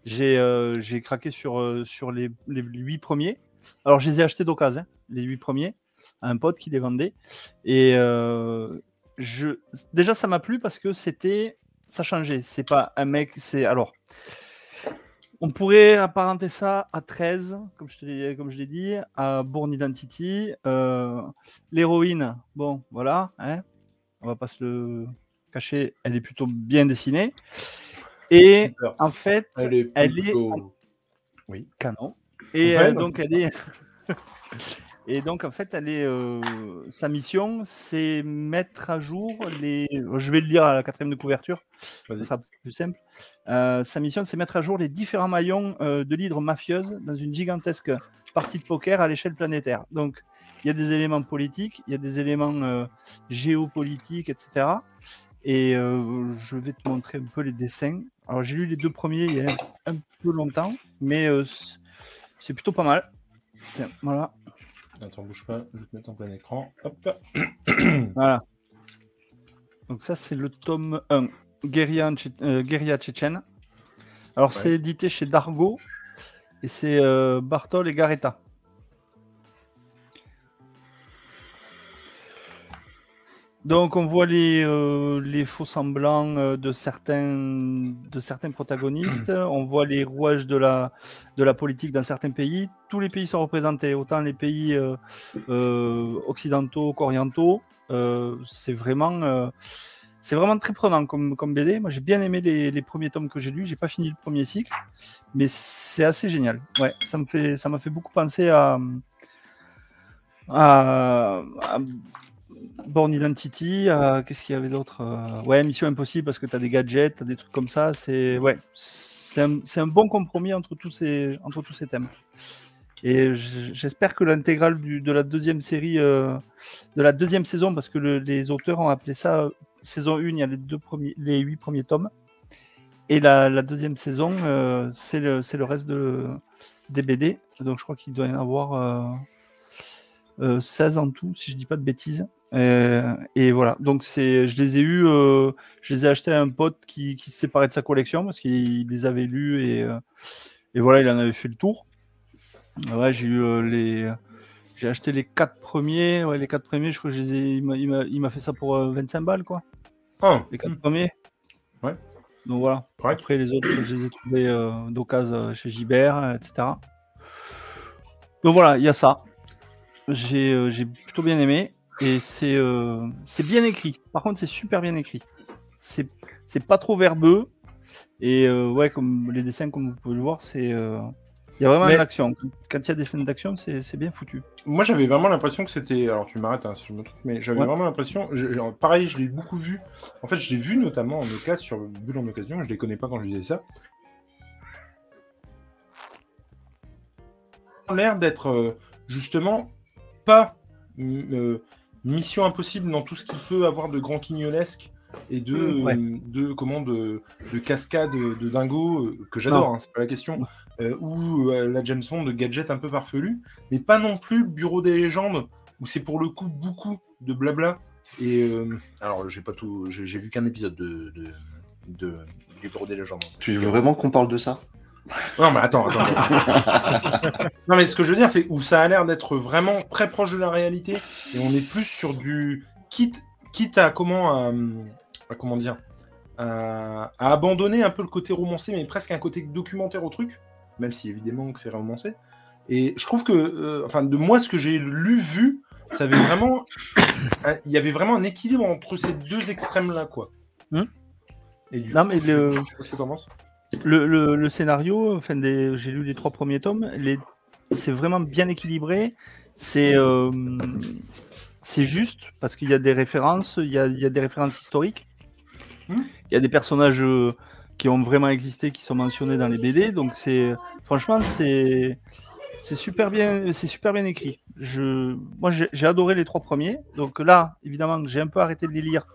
j'ai euh, craqué sur, euh, sur les, les 8 premiers. Alors je les ai achetés d'occasion, les 8 premiers, à un pote qui les vendait. Et euh, je... déjà ça m'a plu parce que c'était ça changeait. C'est pas un mec, c'est alors. On pourrait apparenter ça à 13, comme je l'ai- dit, à Bourne Identity. Euh, L'héroïne, bon, voilà, hein, on va pas se le cacher, elle est plutôt bien dessinée. Et Super. en fait, Elle est elle plutôt- canon. Et Ouais, euh, donc elle est. Et donc en fait, elle est. euh, Sa mission, c'est mettre à jour les. Je vais le lire à la quatrième de couverture. Ce sera plus simple. Euh, sa mission, c'est mettre à jour les différents maillons euh, de l'hydre mafieuse dans une gigantesque partie de poker à l'échelle planétaire. Donc, il y a des éléments politiques, il y a des éléments euh, géopolitiques, etc. Et euh, je vais te montrer un peu les dessins. Alors, j'ai lu les deux premiers il y a un peu longtemps, mais euh, c'est plutôt pas mal. Tiens, voilà. Attends, bouge pas, je vais te mettre en plein écran. Hop. Voilà. Donc ça, c'est le tome 1, Guérilla, euh, Guérilla tchétchène. Alors, c'est édité chez Dargo, et c'est euh, Bartol et Garetta. Donc, on voit les, euh, les faux semblants euh, de certains, de certains protagonistes. on voit les rouages de la, de la politique dans certains pays. Tous les pays sont représentés, autant les pays euh, euh, occidentaux qu'orientaux. C'est vraiment, c'est vraiment très prenant comme, comme BD. Moi, j'ai bien aimé les, les premiers tomes que j'ai lus. J'ai pas fini le premier cycle, mais c'est assez génial. Ouais, ça me fait, ça m'a fait beaucoup penser à, à, à Born Identity. à- Qu'est-ce qu'il y avait d'autre Euh, Ouais, Mission Impossible parce que tu as des gadgets, as des trucs comme ça. C'est ouais, c'est un, bon compromis entre tous ces, entre tous ces thèmes. Et j'espère que l'intégrale de la deuxième série, euh, de la deuxième saison, parce que le- les auteurs ont appelé ça euh, saison 1, il y a les, deux premiers, les huit premiers tomes. Et la, deuxième saison, euh, c'est le, le reste de, des BD. Donc je crois qu'il doit y en avoir euh, euh, 16 en tout, si je dis pas de bêtises. Euh, et voilà, donc c'est, je les ai eus, euh, je les ai achetés à un pote qui, qui se séparait de sa collection parce qu'il les avait lus et, euh, et voilà, il en avait fait le tour. Ouais, j'ai eu les. J'ai acheté les quatre premiers. Ouais, les quatre premiers, je crois que je les ai. Il m'a- fait ça pour euh, 25 balles, quoi. Un. Les quatre premiers. Ouais. Donc voilà. Après, les autres, je les ai trouvés d'occasion chez Gibert, etc. Donc voilà, il y a ça. J'ai j'ai plutôt bien aimé. Et c'est euh, c'est bien écrit. Par contre, c'est super bien écrit. C'est pas trop verbeux. Et euh, ouais, comme les dessins, comme vous pouvez le voir, c'est. euh, il y a vraiment Mais- de l'action. Quand il y a des scènes d'action, c'est bien foutu. Moi, j'avais vraiment l'impression que c'était. Alors, tu m'arrêtes hein, si je me trompe, mais j'avais Ouais. vraiment l'impression. Pareil, je l'ai beaucoup vu. En fait, je l'ai vu notamment en occasion sur Bulle en occasion. Je les connais pas quand je disais ça. L'air d'être justement pas euh, mission impossible dans tout ce qui peut avoir de grand quignolesque et de, Mm, ouais. de comment de, de cascade de dingo euh, que j'adore, hein, c'est pas la question. euh, ou euh, la James Bond de gadgets un peu farfelus, mais pas non plus le bureau des légendes où c'est pour le coup beaucoup de blabla. Et euh, alors j'ai pas tout, j'ai j'ai vu qu'un épisode de, de, de- du bureau des légendes. Tu veux vraiment qu'on parle de ça? Non mais attends, attends. attends. non mais ce que je veux dire c'est où ça a l'air d'être vraiment très proche de la réalité et on est plus sur du quitte quitte à comment à, à comment dire à, à abandonner un peu le côté romancé mais presque un côté documentaire au truc même si évidemment que c'est romancé et je trouve que euh, enfin de moi ce que j'ai lu vu ça avait vraiment un- il y avait vraiment un équilibre entre ces deux extrêmes là quoi Hmm. et du Non, coup, mais le- je sais pas ce que t'en penses le, le- le scénario, enfin, des- j'ai lu les trois premiers tomes, les- c'est vraiment bien équilibré. C'est euh, c'est juste parce qu'il y a des références, il y a, il y a des références historiques. Hmm. Il y a des personnages euh, qui ont vraiment existé, qui sont mentionnés dans les BD. Donc c'est franchement c'est c'est super bien, c'est super bien écrit. Je, moi j'ai j'ai adoré les trois premiers. Donc là, évidemment, j'ai un peu arrêté de les lire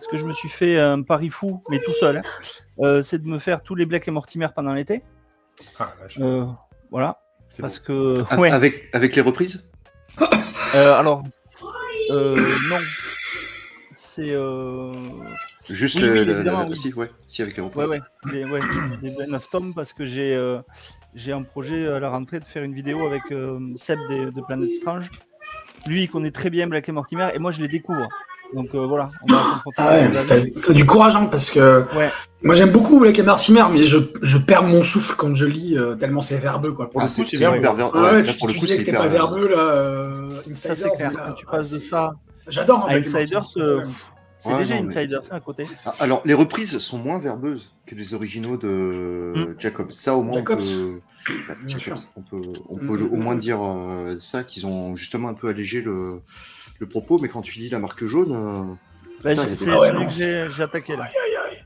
parce que je me suis fait un pari fou, mais tout seul. hein. Euh, c'est de me faire tous les Black et Mortimer pendant l'été. Ah, là, je- Euh, voilà. c'est Parce bon. que. Ouais. Avec, avec les reprises Euh, alors. euh, non. C'est. Euh... Juste Oui, le, oui, le- le- oui. si, ouais, si, avec les reprises. ouais. Les, ouais, les 29 tomes parce que j'ai euh, j'ai un projet à la rentrée de faire une vidéo avec euh, Seb des- de Planète Strange. Lui, il connaît très bien Black et Mortimer et moi, je les découvre. Donc euh, voilà. On va Ah ouais, t'as t'as du courage, hein, parce que Ouais. moi j'aime beaucoup Black et Mortimer, mais je, je perds mon souffle quand je lis, euh, tellement c'est verbeux, quoi. Pour Ah, le c'est coup, c'est c'est vrai. hyper ver- Ah ouais, tu, pour le tu coup, c'est que c'était pas verbeux, là. euh, Ça, c'est clair. Quand tu passes de ça J'adore hein, Insiders, euh, c'est Ouais, léger non, mais- Insiders hein, à côté. Alors, les reprises sont moins verbeuses que les originaux de Mm. Jacobs. Ça, au moins, Jacobs. on peut, Jacobs. on peut, on Mm, peut mm, au moins dire euh, ça, qu'ils ont justement un peu allégé le, le propos. Mais quand tu lis la marque jaune, euh, Bah, Putain, j'ai- Ah ouais, attaqué là. Aïe, aïe, aïe.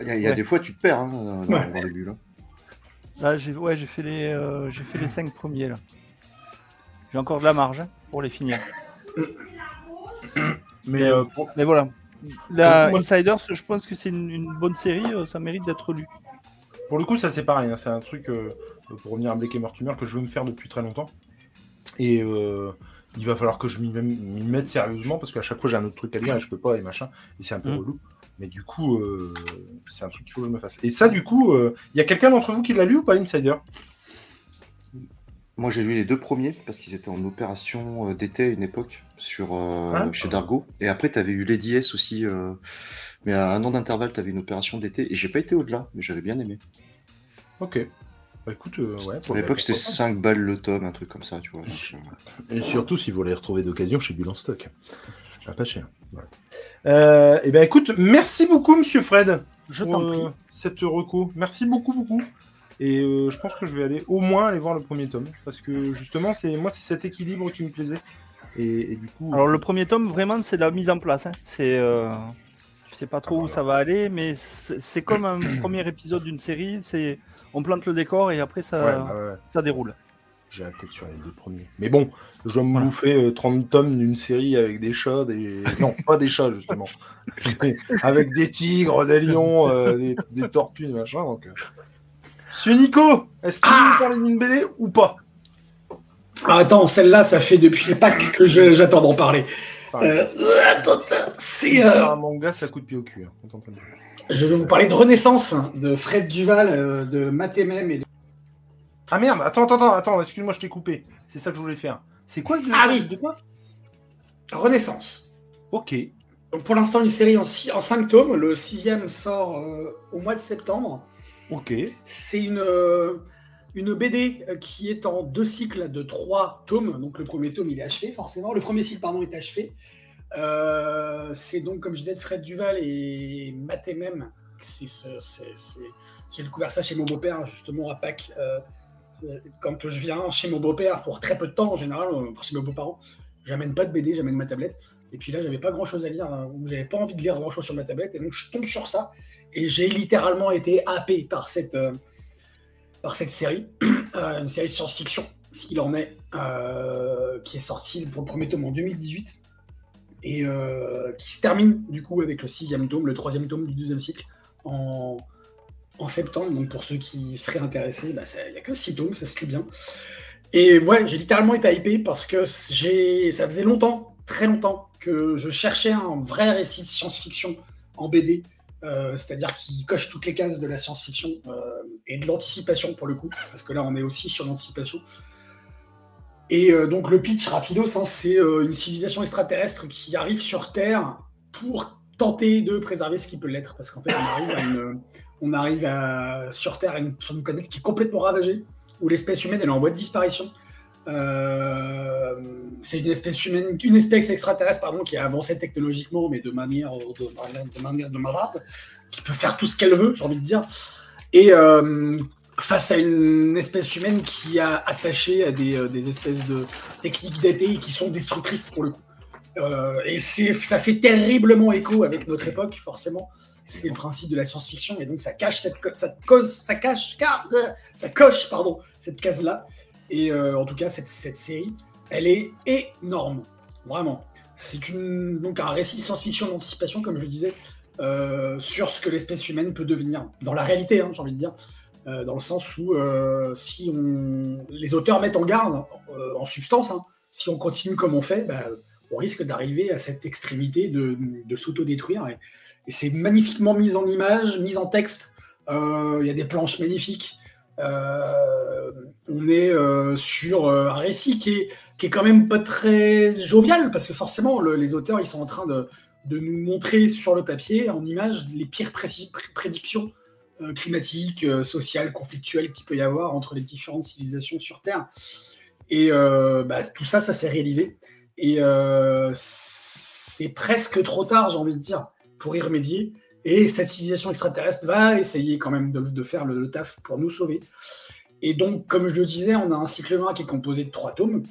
il y a, il y a Ouais. des fois, tu te perds hein, dans, Ouais. dans les bulles. hein. Là, j'ai ouais, j'ai fait les euh, j'ai fait les cinq premiers là. J'ai encore de la marge hein, pour les finir. Mais euh, pour- Mais voilà. La Moi- Insiders, je pense que c'est une, une bonne série, euh, ça mérite d'être lu. Pour le coup, ça c'est pareil. hein, C'est un truc, euh, pour revenir à Black et Mortimer, que je veux me faire depuis très longtemps. Et euh, il va falloir que je m'y mette sérieusement parce qu'à chaque fois j'ai un autre truc à lire et je peux pas et machin. Et c'est un peu Mm. relou. Mais du coup, euh, c'est un truc qu'il faut que je me fasse. Et ça, du coup, euh, il y a quelqu'un d'entre vous qui l'a lu ou pas, Insider? Moi, j'ai lu les deux premiers parce qu'ils étaient en opération euh, d'été à une époque sur, euh, Ah. chez Dargo. Et après, tu avais eu Lady S aussi. euh, mais à un an d'intervalle, tu avais une opération d'été. Et j'ai pas été au-delà, mais j'avais bien aimé. Ok. Bah écoute, euh, ouais. À l'époque, c'était 5 balles le tome, un truc comme ça, tu vois. donc, euh, Et surtout si vous les retrouvez d'occasion chez Bulle en stock. Ah, pas cher. Euh, et ben écoute, merci beaucoup, monsieur Fred. Je t'en prie. cette reco. Merci beaucoup, beaucoup. Et euh, je pense que je vais aller au moins aller voir le premier tome. Parce que justement, c'est moi, c'est cet équilibre qui me plaisait. Et, et du coup. Alors le premier tome, vraiment, c'est la mise en place. hein. C'est, euh, tu sais pas trop où ça va aller, mais c'est c'est comme un premier épisode d'une série. C'est, on plante le décor et après ça, ouais, ouais. ça déroule. J'ai la tête sur les deux premiers. Mais bon, je dois me Voilà. bouffer euh, 30 tomes d'une série avec des chats, des. Non, pas des chats, justement. Avec des tigres, des lions, euh, des, des tortues, machin. Donc. Monsieur Nico, est-ce que vous Ah parlez d'une BD ou pas? Ah, attends, celle-là, ça fait depuis les Pâques que j'attends d'en parler. Euh, attends, attends, c'est. Euh, un manga, ça coûte pied au cul. hein, je vais vous parler de Renaissance, de Fred Duval, euh, de Matémem et de... Ah merde, attends, attends, attends, attends, excuse-moi, je t'ai coupé. C'est ça que je voulais faire. C'est quoi le Ah oui. de quoi Renaissance. Ok. Donc, pour l'instant, une série en, six- en cinq tomes. Le sixième sort euh, au mois de septembre. Ok. C'est une, euh, une BD qui est en deux cycles de trois tomes. Donc le premier tome, il est achevé, forcément. Le premier cycle, pardon, est achevé. Euh, c'est donc, comme je disais, de Fred Duval et c'est- c'est- J'ai découvert ça chez mon beau-père, justement, à Pâques. Euh, quand je viens chez mon beau-père pour très peu de temps, en général, euh, chez mes beaux-parents, j'amène pas de BD, j'amène ma tablette. Et puis là, j'avais pas grand-chose à lire, hein, ou j'avais pas envie de lire grand-chose sur ma tablette. Et donc, je tombe sur ça. Et j'ai littéralement été happé par cette, par cette série, une série de science-fiction, s'il en est, qui est sortie pour le premier tome en 2018 et euh, qui se termine du coup avec le sixième tome, le troisième tome du deuxième cycle en, septembre. Donc pour ceux qui seraient intéressés, bah, il n'y a que six tomes, ça se lit bien. Et ouais, j'ai littéralement été hypé parce que j'ai, ça faisait longtemps, très longtemps, que je cherchais un vrai récit science-fiction en BD euh, c'est-à-dire qui coche toutes les cases de la science-fiction euh, et de l'anticipation pour le coup, parce que là on est aussi sur l'anticipation. Et euh, donc le pitch rapidos, hein, c'est euh, une civilisation extraterrestre qui arrive sur Terre pour tenter de préserver ce qui peut l'être, parce qu'en fait on arrive, à- sur Terre à une- sur une planète qui est complètement ravagée, où l'espèce humaine elle est en voie de disparition. Euh, c'est une espèce humaine, une espèce extraterrestre pardon, qui a avancé technologiquement, mais de manière de manière de malade, qui peut faire tout ce qu'elle veut, j'ai envie de dire. Et euh, face à une espèce humaine qui a attaché à des, euh, des espèces de techniques datées qui sont destructrices pour le coup. Euh, et ça fait terriblement écho avec notre époque, forcément. C'est le principe de la science-fiction, et donc ça cache cette, ça cause, ça cache, car- euh, ça coche, pardon, cette case-là. Et euh, en tout cas, cette, cette série, elle est énorme, vraiment. C'est donc un récit science-fiction d'anticipation, comme je disais, sur ce que l'espèce humaine peut devenir dans la réalité, hein, j'ai envie de dire, euh, dans le sens où euh, si on, les auteurs mettent en garde, euh, en substance, hein, si on continue comme on fait, bah, on risque d'arriver à cette extrémité de, de s'autodétruire. Et, c'est magnifiquement mis en image, mis en texte. Il y a des planches magnifiques. On est sur un récit qui est, qui est quand même pas très jovial, parce que forcément, le- les auteurs, ils sont en train de, de nous montrer sur le papier, en image, les pires prédictions euh, climatiques, euh, sociales, conflictuelles qu'il peut y avoir entre les différentes civilisations sur Terre. Et euh, bah, tout ça, ça s'est réalisé. Et c'est presque trop tard, j'ai envie de dire, pour y remédier. Et cette civilisation extraterrestre va essayer quand même de, faire le, taf pour nous sauver. Et donc, comme je le disais, on a un cycle 1 qui est composé de trois tomes,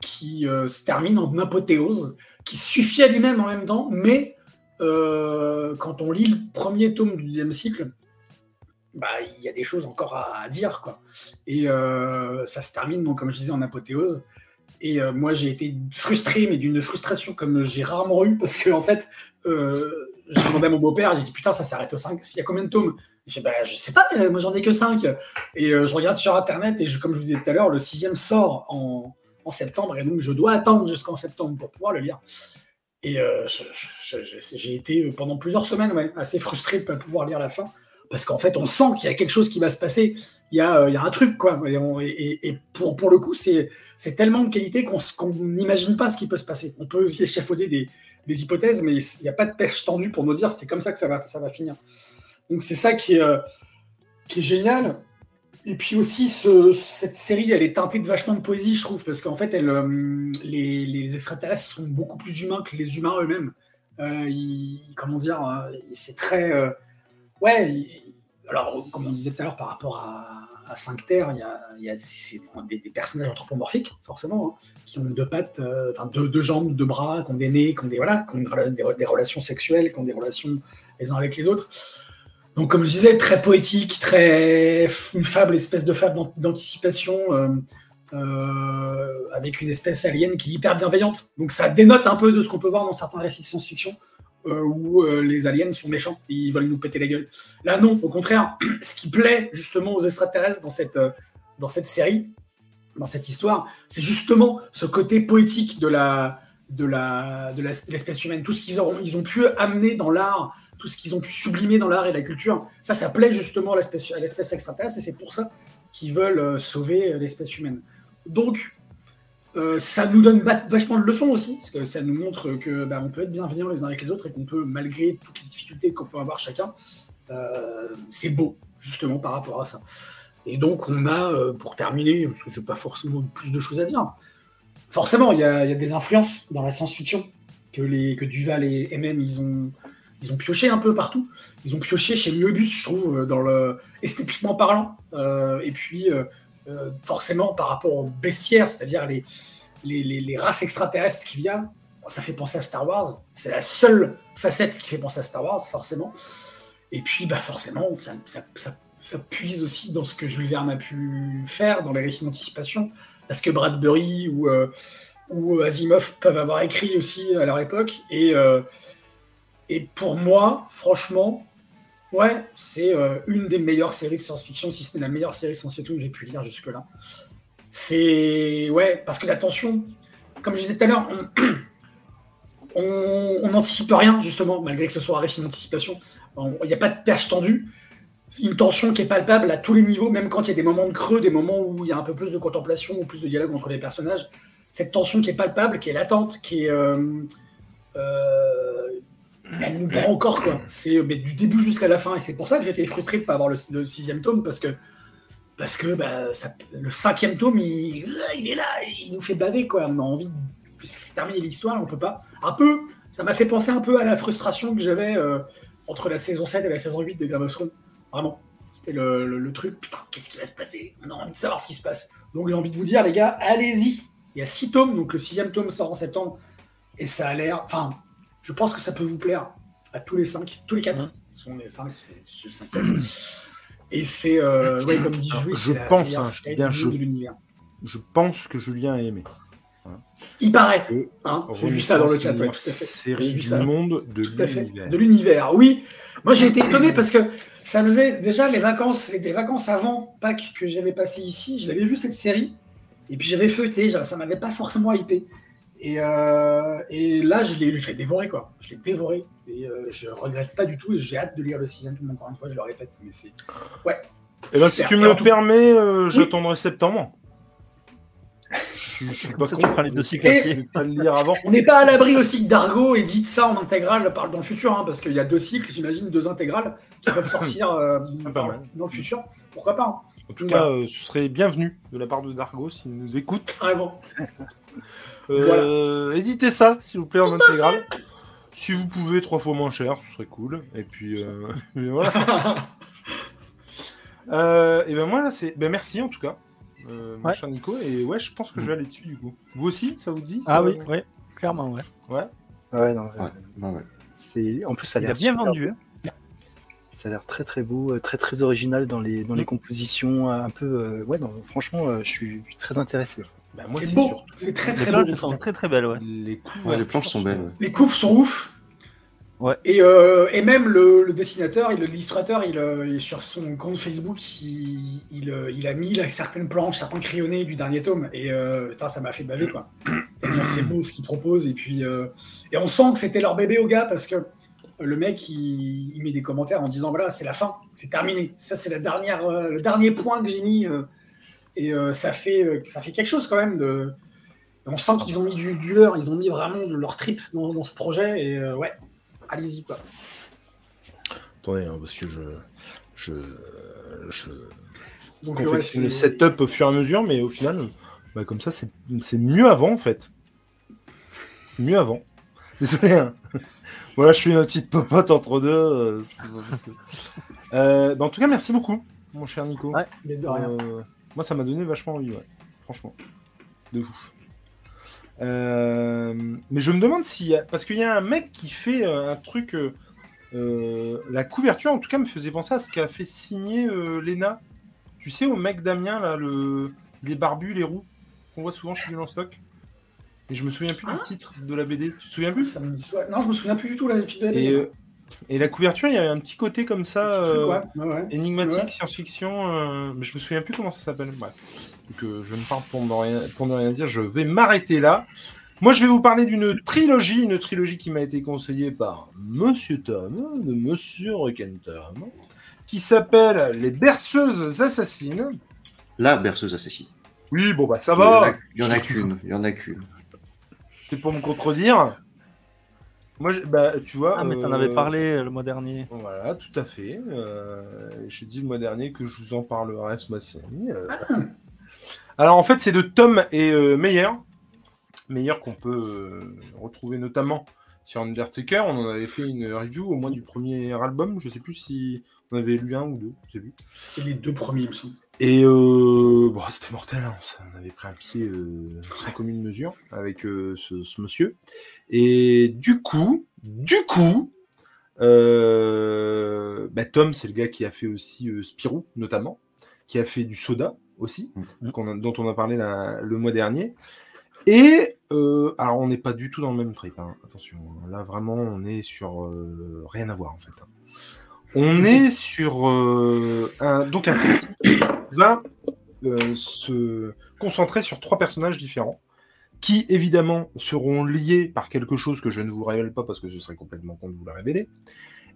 qui se termine en apothéose, qui suffit à lui-même en même temps, mais quand on lit le premier tome du deuxième cycle, bah, il y a des choses encore à, dire. Quoi. Et euh, ça se termine, donc, comme je disais, en apothéose. Et euh, moi, j'ai été frustré, mais d'une frustration comme j'ai rarement eu, parce que en fait, euh, j'ai demandé à mon beau-père, j'ai dit putain, ça s'arrête au 5. Il y a combien de tomes? Il fait bah, je sais pas, moi j'en ai que 5. Et euh, je regarde sur internet, et comme je vous disais tout à l'heure, le sixième sort en, septembre, et donc je dois attendre jusqu'en septembre pour pouvoir le lire. Et j'ai été pendant plusieurs semaines ouais, assez frustré de ne pas pouvoir lire la fin. Parce qu'en fait, on sent qu'il y a quelque chose qui va se passer. Il y a, euh, un truc, quoi. Et, pour, le coup, c'est tellement de qualité qu'on n'imagine pas ce qui peut se passer. On peut échafauder des, hypothèses, mais il n'y a pas de perche tendue pour nous dire c'est comme ça que ça va, finir. Donc c'est ça qui est, euh, génial. Et puis aussi, ce- cette série, elle est teintée de vachement de poésie, je trouve, parce qu'en fait, euh, les, extraterrestres sont beaucoup plus humains que les humains eux-mêmes. Comment dire, c'est très... ouais, alors, comme on disait tout à l'heure par rapport à, à 5 Terre, il y a, des, personnages anthropomorphiques, forcément, hein, qui ont deux pattes, euh, deux, jambes, deux bras, qui ont des nez, qui ont des, voilà, qui ont des, rela- des- des relations sexuelles, qui ont des relations les uns avec les autres. Donc, comme je disais, très poétique, très une fable, espèce de fable d'an- d'anticipation, euh, euh, avec une espèce alien qui est hyper bienveillante. Donc, ça dénote un peu de ce qu'on peut voir dans certains récits de science-fiction, où euh, les aliens sont méchants, ils veulent nous péter la gueule. Là, non, au contraire, ce qui plaît justement aux extraterrestres dans cette, euh, dans cette série, dans cette histoire, c'est justement ce côté poétique de la de la de l'espèce humaine, tout ce qu'ils ont ils ont pu amener dans l'art, tout ce qu'ils ont pu sublimer dans l'art et la culture. Ça, ça plaît justement à l'espèce extraterrestre et c'est pour ça qu'ils veulent euh, sauver euh, l'espèce humaine. Donc euh, ça nous donne va- vachement de leçons aussi, parce que ça nous montre que bah, on peut être bienveillants les uns avec les autres et qu'on peut, malgré toutes les difficultés qu'on peut avoir chacun, euh, c'est beau, justement, par rapport à ça. Et donc, on a, euh, pour terminer, parce que je n'ai pas forcément plus de choses à dire, forcément, il y a, des influences dans la science-fiction que, que Duval et MM, ils ont, ils ont pioché un peu partout. Ils ont pioché chez Moebius, je trouve, dans le, esthétiquement parlant. Et puis, euh, forcément, par rapport au bestiaire, c'est-à-dire les, les, races extraterrestres y a, ça fait penser à Star Wars. C'est la seule facette qui fait penser à Star Wars, forcément. Et puis, bah, forcément, ça, ça, ça- ça puise aussi dans ce que Jules Verne a pu faire dans les récits d'anticipation, parce que Bradbury ou, euh, ou Asimov peuvent avoir écrit aussi à leur époque. Et, euh, et pour moi, franchement, ouais, c'est euh, une des meilleures séries de science-fiction, si ce n'est la meilleure série de science-fiction que j'ai pu lire jusque-là. C'est. Ouais, parce que la tension, comme je disais tout à l'heure, on- n'anticipe rien, justement, malgré que ce soit un récit d'anticipation. On- Il n'y a pas de perche tendue. Une tension qui est palpable à tous les niveaux, même quand il y a des moments de creux, des moments où il y a un peu plus de contemplation ou plus de dialogue entre les personnages. Cette tension qui est palpable, qui est latente, qui est. euh, euh, elle nous prend encore, quoi. C'est mais du début jusqu'à la fin. Et c'est pour ça que été frustré de ne pas avoir le, sixième tome, parce que, parce que bah, le cinquième tome, il, il est là, il nous fait baver, quoi. On a envie de terminer l'histoire, on peut pas. Un peu, ça m'a fait penser un peu à la frustration que j'avais euh, entre la saison 7 et la saison 8 de Game of Thrones. Vraiment. C'était le, le- le truc, putain, qu'est-ce qui va se passer? On a envie de savoir ce qui se passe. Donc j'ai envie de vous dire, les gars, allez-y. Il y a six tomes, donc le sixième tome sort en septembre. Et ça a l'air. Enfin, je pense que ça peut vous plaire à tous les cinq, tous les quatre. Mhm. Parce qu'on est cinq, c'est cinquième. Et c'est, euh, ouais, comme dit Jouy, je pense, hein, bien je- monde de l'univers. Je pense que Julien a aimé. Il paraît. Hein, J'ai vu ça dans le chat, ouais, tout à fait. Série du ça. monde de l'univers. De l'univers, oui. Moi, j'ai été étonné parce que ça faisait déjà les vacances, les des vacances avant Pâques que j'avais passé ici. Je l'avais vu cette série et puis j'avais feuilleté. Ça m'avait pas forcément hypé. Et, euh, et là, je l'ai, je l'ai dévoré quoi. Je l'ai dévoré et euh, je regrette pas du tout et j'ai hâte de lire le sixième tome encore une fois. Je le répète, mais c'est Eh ben, si tu me Et le tout- permets, euh, j'attendrai septembre. Je je suis pas contre. les deux cycles Et- pas le lire avant. On n'est pas à l'abri aussi que d'Argo et dites ça en intégrale parle dans le futur, hein, parce qu'il y a deux cycles, j'imagine, deux intégrales qui peuvent sortir euh, Pas dans, le futur. Pourquoi pas hein. En tout cas, euh, ce serait bienvenu de la part de Dargo s'il nous écoute. Carrément. Euh, Éditez ça, s'il vous plaît, en intégrale. Si vous pouvez, trois fois moins cher, ce serait cool. Et puis, euh, et voilà. Euh, et ben moi, là, c'est. Ben merci en tout cas, euh, mon Ouais. cher Nico. Et ouais, je pense que je vais aller dessus du coup. Vous aussi, ça vous dit Ah oui, oui, clairement, ouais. Ouais. Ouais, non, Ouais, ouais, ouais. c'est en plus ça a l'air bien super vendu. hein. Ça a l'air très très beau, très très original dans les dans les Mm. compositions, un peu euh, ouais. non, franchement, euh, je suis très intéressé. Moi, C'est beau, c'est très Les très beau. planches elles sont très très belles, ouais. Les, coups Ouais, les planches sont belles. ouais. Les couves sont ouf. Ouais. Et, euh, et même le, le dessinateur, il- l'illustrateur, il, euh, il- sur son compte Facebook, il, il, euh, il a mis là, certaines planches, certains crayonnés du dernier tome. Et euh, putain, ça m'a fait baver, quoi. C'est beau ce qu'il propose. Et puis, euh, et on sent que c'était leur bébé au gars parce que le mec, il, il met des commentaires en disant voilà, c'est la fin, c'est terminé. Ça, c'est la dernière, euh, le dernier point que j'ai mis. Et euh, ça fait, euh, ça fait quelque chose quand même de. On sent qu'ils ont mis du, du leur, ils ont mis vraiment de leur trip dans, dans ce projet. Et euh, ouais, allez-y quoi. Attendez, hein, parce que je. Je. Je. Donc, ouais, le setup au fur et à mesure, mais au final, bah, comme ça, c'est c'est mieux avant en fait. C'est mieux avant. Désolé. hein. voilà, je fais une petite popote entre deux. euh, Euh, bah, en tout cas, merci beaucoup, mon cher Nico. Ouais. mais de rien. Euh, moi, ça m'a donné vachement envie, ouais. Franchement. De ouf. Euh, mais je me demande a. Parce qu'il y a un mec qui fait euh, un truc. euh, la couverture, en tout cas, me faisait penser à ce qu'a fait signer euh, Lena. Tu sais, au mec Damien, là, le... les barbus, les roux, qu'on voit souvent chez Stock. Et je me souviens plus Ah. du titre de la BD. Tu te souviens plus? Ça me dit- ouais, Non, je me souviens plus du tout là. et, début. euh, et la couverture, il y avait un petit côté comme ça. Truc, euh, ouais, ouais, ouais. énigmatique, science-fiction, euh, mais je me souviens plus comment ça s'appelle. Donc euh, je ne parle pour ne, rien, pour ne rien dire, je vais m'arrêter là. Moi, je vais vous parler d'une trilogie, une trilogie qui m'a été conseillée par Monsieur Tom, de Monsieur Rock'n'Tom, qui s'appelle Les Berceuses Assassines. La berceuse assassine. Oui, bon bah ça va, il y en a qu'une. Il y en a qu'une. c'est pour me contredire. Moi, je- bah, tu vois. Ah, mais t'en euh, avais parlé euh, le mois dernier. Voilà, tout à fait. Euh, J'ai dit le mois dernier que je vous en parlerai ce mois-ci. Euh, Alors en fait, c'est de Tom et euh, Meyer. Meyer qu'on peut euh, retrouver notamment sur Undertaker. On en avait fait une review au moins du premier album. Je sais plus si on avait lu un ou deux. Je sais plus. C'était les deux premiers, il me semble. Et euh, bon, c'était mortel. hein. On avait pris un pied euh, sans commune mesure avec euh, ce, ce monsieur. Et du coup, du coup, euh, bah, Tom, c'est le gars qui a fait aussi Spirou, notamment, qui a fait du soda aussi, qu'on a- dont on a parlé la- le mois dernier. Et alors, on n'est pas du tout dans le même trip. hein. Attention, là vraiment, on est sur rien à voir en fait. hein. On est sur euh, un donc un film qui va euh, se concentrer sur trois personnages différents qui évidemment seront liés par quelque chose que je ne vous révèle pas parce que ce serait complètement con de vous la révéler.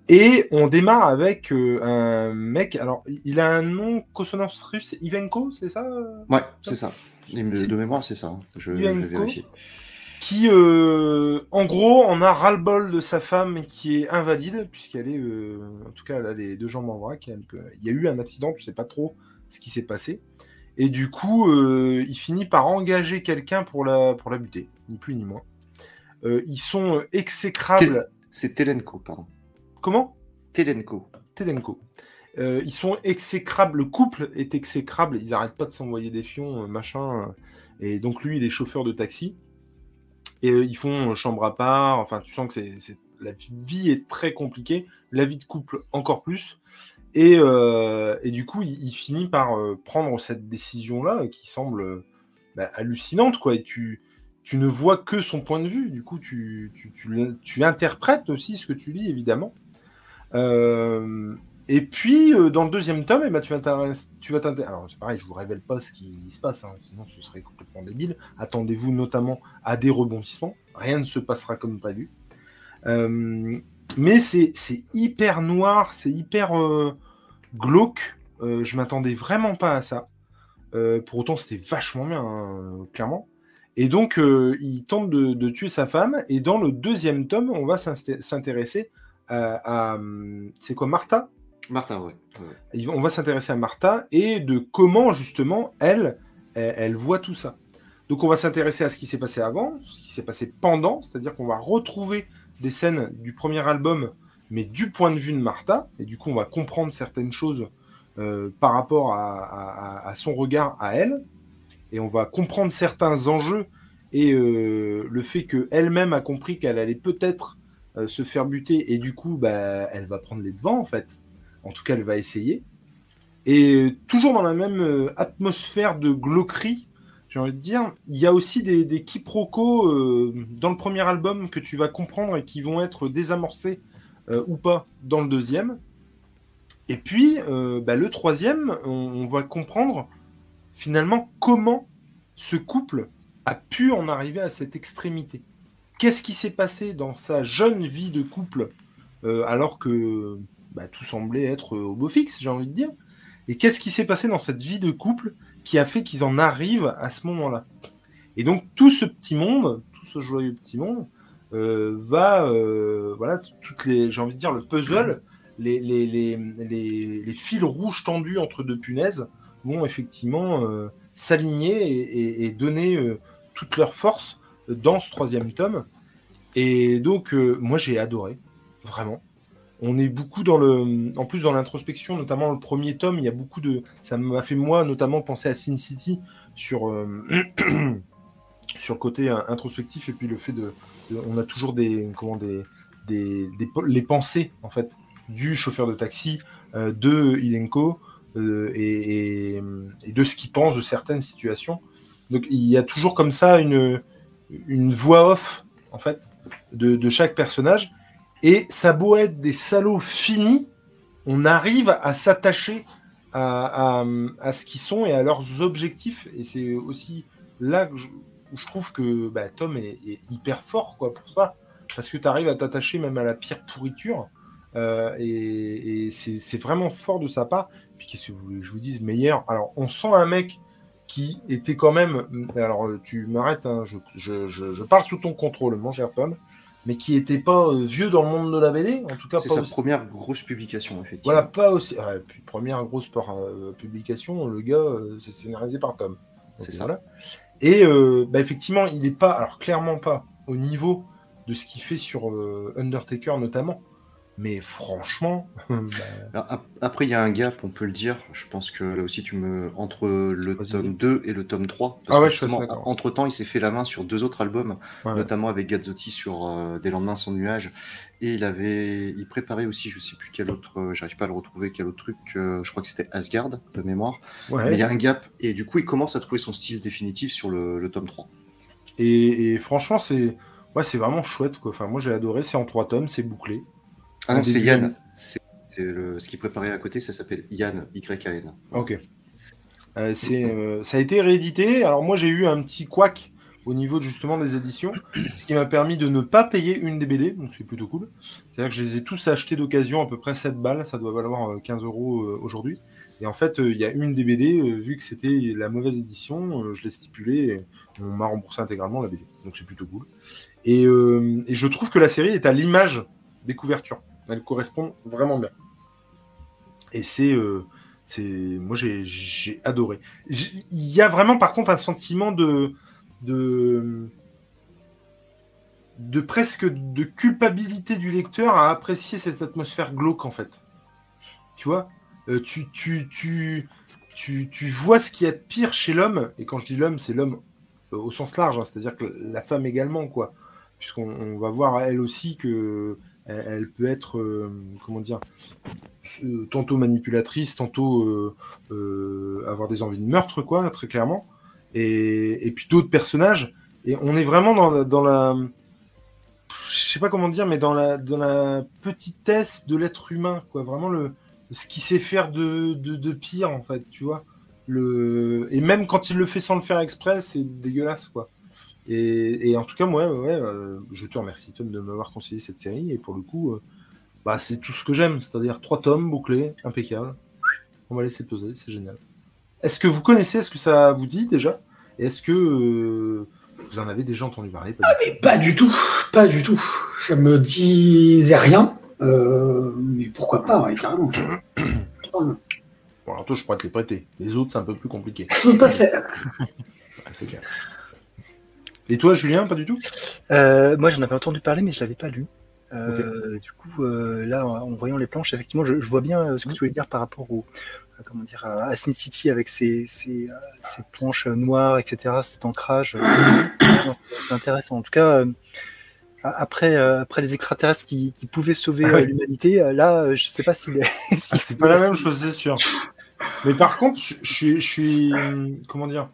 Et on démarre avec euh, un mec, alors il a un nom consonance russe, Ivenko, c'est ça? Ouais, c'est ça. De, de mémoire, c'est ça. hein. Je, je vais vérifier. Qui, euh, en gros, en a ras-le-bol de sa femme qui est invalide, puisqu'elle est, euh, en tout cas, elle a les deux jambes en vrac. Il y a eu un accident, tu sais pas trop ce qui s'est passé. Et du coup, euh, il finit par engager quelqu'un pour la, pour la buter, ni plus ni moins. Ils sont exécrables. C'est Telenko, pardon. Comment? Telenko. Tedenko. Euh, ils sont exécrables, le couple est exécrable, ils n'arrêtent pas de s'envoyer des fions, euh, machin. euh, et donc lui, il est chauffeur de taxi. Et euh, ils font chambre à part, enfin tu sens que c'est, la vie est très compliquée, la vie de couple encore plus. Et, euh, et du coup, il, il finit par euh, prendre cette décision-là euh, qui semble euh, bah, hallucinante, quoi. Et tu, tu ne vois que son point de vue, du coup, tu, tu, tu interprètes aussi ce que tu lis, évidemment. Euh, et puis, euh, dans le deuxième tome, eh ben, tu vas t'intéresser- Alors, c'est pareil, je vous révèle pas ce qui se passe, hein, sinon ce serait complètement débile. Attendez-vous notamment à des rebondissements. Rien ne se passera comme prévu. Euh, mais c'est hyper noir, c'est hyper euh, glauque. Je m'attendais vraiment pas à ça. Pour autant, c'était vachement bien, hein, clairement. Et donc, il tente de, de tuer sa femme. Et dans le deuxième tome, on va s'intéresser à, à, hum, c'est quoi, Martha? Martin. Il- On va s'intéresser à Martha et de comment justement elle, voit tout ça. Donc on va s'intéresser à ce qui s'est passé avant, ce qui s'est passé pendant, c'est-à-dire qu'on va retrouver des scènes du premier album, mais du point de vue de Martha, et du coup on va comprendre certaines choses euh, par rapport à son regard à elle, et on va comprendre certains enjeux et euh, le fait qu'elle-même a compris qu'elle allait peut-être euh, se faire buter, et du coup bah, elle va prendre les devants en fait. En tout cas, elle va essayer. Et toujours dans la même euh, atmosphère de glauquerie, j'ai envie de dire, il y a aussi des, quiproquos euh, dans le premier album que tu vas comprendre et qui vont être désamorcés euh, ou pas dans le deuxième. Et puis, bah, le troisième, on, va comprendre finalement comment ce couple a pu en arriver à cette extrémité. Qu'est-ce qui s'est passé dans sa jeune vie de couple alors que bah, tout semblait être au beau fixe, j'ai envie de dire. Et qu'est-ce qui s'est passé dans cette vie de couple qui a fait qu'ils en arrivent à ce moment-là? Et donc tout ce petit monde, tout ce joyeux petit monde, euh, va, euh, voilà, toutes les, j'ai envie de dire le puzzle, les, fils rouges tendus entre deux punaises vont effectivement euh, s'aligner et, et- donner euh, toute leur force dans ce troisième tome. Et donc euh, moi j'ai adoré, vraiment on est beaucoup dans le en plus dans l'introspection notamment le premier tome il y a beaucoup de ça m'a fait moi notamment penser à Sin City sur euh, sur le côté euh, introspectif et puis le fait de, on a toujours des comment des, des, des les pensées en fait du chauffeur de taxi euh, de Ilenko et, et- et de ce qu'il pense de certaines situations. Donc il y a toujours comme ça une une voix off en fait de, de chaque personnage et ça beau être des salauds finis, on arrive à s'attacher à, ce qu'ils sont et à leurs objectifs. Et c'est aussi là où je trouve que bah, Tom est, hyper fort quoi, pour ça. Parce que tu arrives à t'attacher même à la pire pourriture. Euh, et c'est vraiment fort de sa part. Puis qu'est-ce que vous je vous dise meilleur? Alors, on sent un mec qui était quand même. Alors, tu m'arrêtes, hein, je- je parle sous ton contrôle, mon cher Tom mais qui était pas euh, vieux dans le monde de la BD, en tout cas C'est sa aussi- première grosse publication, effectivement. Voilà, pas aussi. puis première grosse par, euh, publication, le gars, euh, c'est scénarisé par Tom. C'est ça. voilà. Et euh, bah, effectivement, il n'est pas, alors clairement pas au niveau de ce qu'il fait sur Undertaker notamment, mais franchement, bah, après, il y a un gap, on peut le dire. Je pense que là aussi, tu me. Entre le tome 2 et le tome 3. Parce Ah ouais, justement, entre temps, il s'est fait la main sur deux autres albums, ouais. notamment avec Gazzotti sur euh, Des lendemains sans nuages. Et il avait. Il préparait aussi, je sais plus quel autre. euh, J'arrive pas à le retrouver, quel autre truc. euh, je crois que c'était Asgard, de mémoire. Ouais. Mais il y a un gap. Et du coup, il commence à trouver son style définitif sur le, le tome 3. Et, et franchement, c'est ouais, c'est vraiment chouette. Quoi. Enfin, moi, j'ai adoré. C'est en trois tomes, c'est bouclé. Ah non, c'est Yann. C'est le... ce qui préparait à côté, ça s'appelle Yann, Y-A-N. Ok. Euh, euh, ça a été réédité. Alors moi j'ai eu un petit couac au niveau justement des éditions, ce qui m'a permis de ne pas payer une des BD, donc c'est plutôt cool. C'est-à-dire que je les ai tous achetés d'occasion à peu près 7 balles, ça doit valoir euh, 15 euros euh, aujourd'hui. Et en fait, il y a une des BD, vu que c'était la mauvaise édition, je l'ai stipulé et on m'a remboursé intégralement la BD. Donc c'est plutôt cool. Et, euh, et je trouve que la série est à l'image des couvertures. Elle correspond vraiment bien. Et c'est... euh, moi j'ai adoré. Il y a vraiment par contre un sentiment de de presque de culpabilité du lecteur à apprécier cette atmosphère glauque en fait. Tu vois euh, tu, tu, tu, tu, tu vois ce qu'il y a de pire chez l'homme, et quand je dis l'homme, c'est l'homme euh, au sens large, hein, c'est-à-dire que la femme également, quoi. Puisqu'on on va voir elle aussi que elle, peut être, euh, comment dire, euh, tantôt manipulatrice, tantôt euh, avoir des envies de meurtre, quoi, très clairement. Et, puis d'autres personnages. Et on est vraiment dans la, je sais pas comment dire, mais dans la, petitesse de l'être humain, quoi. Vraiment le, ce qu'il sait faire de, de, pire, en fait, tu vois. Et même quand il le fait sans le faire exprès, c'est dégueulasse, quoi. Et, et en tout cas, moi, ouais, ouais, euh, je te remercie, Tom, de m'avoir conseillé cette série. Et pour le coup, euh, bah, c'est tout ce que j'aime, c'est-à-dire trois tomes bouclés, impeccable. On va laisser poser, c'est génial. Est-ce que vous connaissez, est-ce que ça vous dit déjà? Et est-ce que euh, vous en avez déjà entendu parler? Pas du Mais pas du tout, pas du tout. Ça me disait rien. euh, mais pourquoi pas, ouais, carrément. Bon, alors toi, je pourrais te les prêter. Les autres, c'est un peu plus compliqué. Tout à fait. C'est clair. Et toi, Julien, pas du tout? Euh, moi, j'en avais entendu parler, mais je l'avais pas lu. Euh, Du coup, euh, là, en voyant les planches, effectivement, je, je vois bien ce que tu voulais dire par rapport au, à, comment dire, à, Sin City avec ses, ses, ses planches noires, etc., cet ancrage. C'est intéressant. En tout cas, après, après les extraterrestres qui, qui pouvaient sauver Ah l'humanité, là, je sais pas si. Ah, c'est pas la même chose, c'est sûr. Mais par contre, je, je suis, je suis, comment dire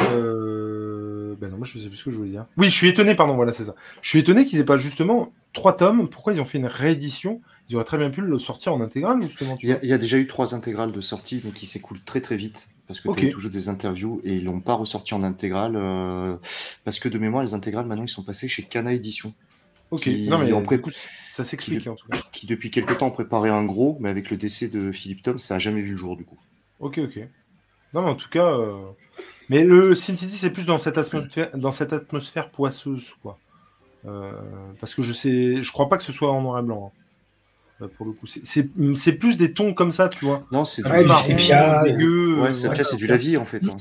euh... Ben non, moi je sais plus ce que je voulais dire. Oui, je suis étonné, pardon, voilà, c'est ça. Je suis étonné qu'ils aient pas justement trois tomes. Pourquoi ils ont fait une réédition? Ils auraient très bien pu le sortir en intégrale, justement. Il y, a, y déjà eu trois intégrales de sortie, mais qui s'écoulent très très vite. Parce que Ok. tu as toujours des interviews et ils l'ont pas ressorti en intégrale. euh, parce que de mémoire, les intégrales, maintenant, ils sont passés chez Cana Édition, Ok, qui non mais du pré- ça s'explique en tout cas. qui depuis quelque temps ont préparé un gros, mais avec le décès de Philippe Tom, ça a jamais vu le jour du coup. Ok, ok. Non mais en tout cas, euh, mais le Sin City c'est plus dans cette atmosphère, dans cette atmosphère poisseuse, quoi. Euh, parce que je sais, je crois pas que ce soit en noir et blanc. hein. Euh, Pour le coup, C'est- plus des tons comme ça, tu vois. Non, c'est du, Ouais, du Marron, sépia, dégueu. ouais, c'est ouais. du lavis en fait. hein.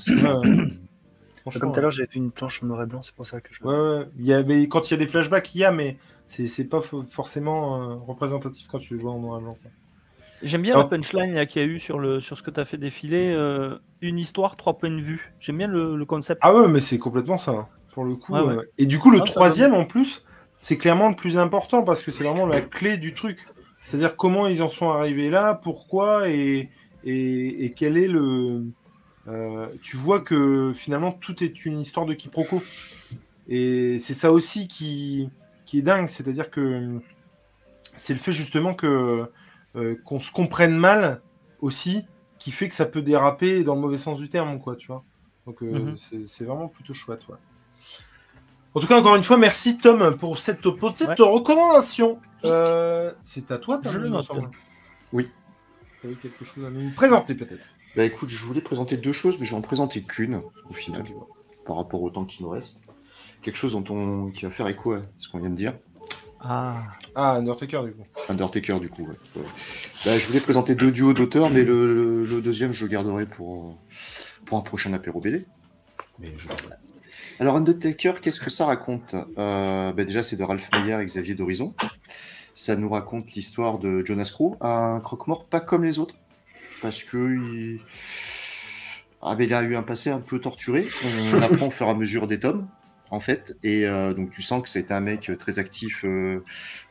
Comme tout à l'heure, j'avais vu une planche en noir et blanc, c'est pour ça que je. Ouais, ouais. Il y a, mais quand il y a des flashbacks, il y a, mais c'est c'est pas fo- forcément euh, représentatif quand tu le vois en noir et blanc. quoi. J'aime bien la punchline là, qu'il y a eu sur, le, sur ce que tu as fait défiler. euh, une histoire, trois points de vue. J'aime bien le, le concept. Ah ouais, mais c'est complètement ça, hein, pour le coup. Ouais, ouais. euh. Et du coup, le Ah, troisième, en plus, c'est clairement le plus important parce que c'est vraiment la clé du truc. C'est-à-dire comment ils en sont arrivés là, pourquoi et, et, et quel est le. euh, tu vois que finalement tout est une histoire de quiproquo. Et c'est ça aussi qui, qui est dingue, c'est-à-dire que c'est le fait justement que euh, qu'on se comprenne mal aussi qui fait que ça peut déraper dans le mauvais sens du terme, quoi, tu vois. Donc euh, Mhm. c'est- vraiment plutôt chouette, ouais. En tout cas, encore une fois, merci Tom pour cette petite Ouais. recommandation. Euh, c'est à toi, Tom, Je le note. Oui. Tu avais quelque chose à nous présenter peut-être. Bah écoute, je voulais présenter deux choses, mais je vais en présenter qu'une au final, par rapport au temps qui nous reste. Quelque chose dont on... qui va faire écho à ce qu'on vient de dire. Ah, Ah, Undertaker, du coup. Undertaker, du coup. ouais. Ouais. Bah, je voulais présenter deux duos d'auteurs, mais le, le- le deuxième, je le garderai pour, euh, pour un prochain apéro BD. Mais je... Alors, Undertaker, qu'est-ce que ça raconte? Euh, bah, Déjà, c'est de Ralph Meyer et Xavier d'Horizon. Ça nous raconte l'histoire de Jonas Crow, un croque-mort pas comme les autres, parce que il... Ah, mais il a eu un passé un peu torturé. On apprend au fur et à mesure des tomes, en fait, et euh, donc tu sens que c'était un mec très actif euh,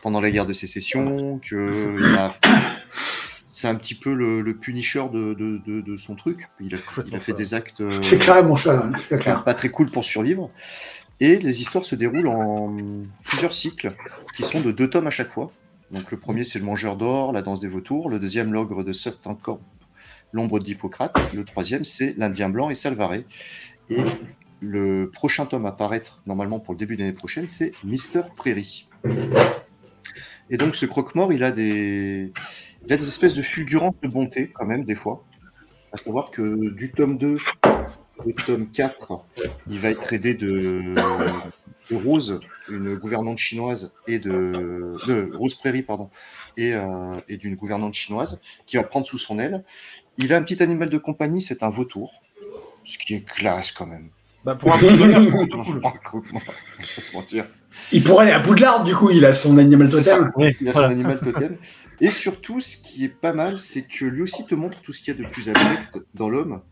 pendant la guerre de sécession, que a... c'est un petit peu le, le punisher de, de, de- de son truc. Il a, il a fait ça. des actes. euh, C'est carrément ça, hein, c'est clair. pas très cool pour survivre. Et les histoires se déroulent en plusieurs cycles qui sont de deux tomes à chaque fois. Donc le premier c'est le Mangeur d'or, la danse des vautours. Le deuxième l'ogre de Camp, l'ombre d'Hippocrate. Le troisième c'est l'Indien blanc et Salvaré. Et le prochain tome à paraître normalement pour le début de l'année prochaine c'est Mister Prairie. Et donc ce croque-mort il a des il des espèces de fulgurances de bonté quand même des fois. À savoir que du tome 2 au tome 4, il va être aidé de, Rose, une gouvernante chinoise, et de, de Rose Prairie, pardon, et, euh, et d'une gouvernante chinoise, qui va prendre sous son aile. Il a un petit animal de compagnie, c'est un vautour, ce qui est classe quand même. Bah, pour un pas se mentir. Il pourrait aller à Poudlard, du coup, il a son animal totem. Oui, Il a voilà. son animal totem. Et surtout, ce qui est pas mal, c'est que lui aussi te montre tout ce qu'il y a de plus abject dans l'homme,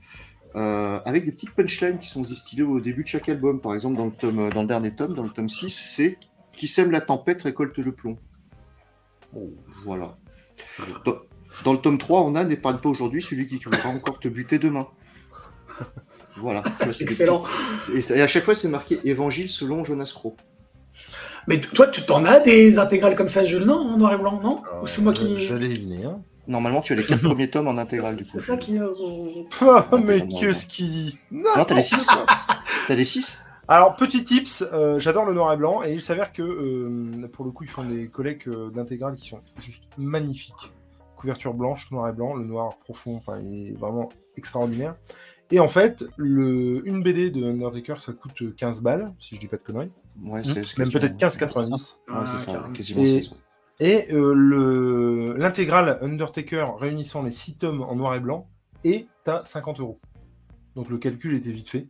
euh, avec des petites punchlines qui sont distillées au début de chaque album. Par exemple, dans le, tome, dans le dernier tome, dans le tome 6, c'est Qui sème la tempête récolte le plomb. Voilà. Dans, dans le tome 3, on a N'épargne pas aujourd'hui celui qui voudra encore te buter demain. Voilà. C'est excellent. petits- Et, ça- et à chaque fois, c'est marqué Évangile selon Jonas Crow. Mais toi, tu t'en as des intégrales comme ça, Jules, non En noir et blanc, non? Ou c'est moi Je- qui. J'allais y venir. Normalement, tu as les quatre premiers tomes en intégrale. du C'est coup. ça qui. euh, Ah, mais qu'est-ce qui. Non, t'as les 6. T'as les 6 Alors, petit tips, euh, j'adore le noir et blanc, et il s'avère que, euh, pour le coup, ils font des collègues euh, d'intégrales qui sont juste magnifiques. Couverture blanche, noir et blanc, le noir profond, enfin, il est vraiment extraordinaire. Et en fait, le, une BD de Undertaker, ça coûte 15 balles, si je dis pas de conneries. Ouais, c'est ce que Même peut-être 15,90. Ouais, Ah, c'est ça, carrément. quasiment Et- 16, ouais. Et euh, le- l'intégrale Undertaker réunissant les 6 tomes en noir et blanc est à 50 euros. Donc le calcul était vite fait.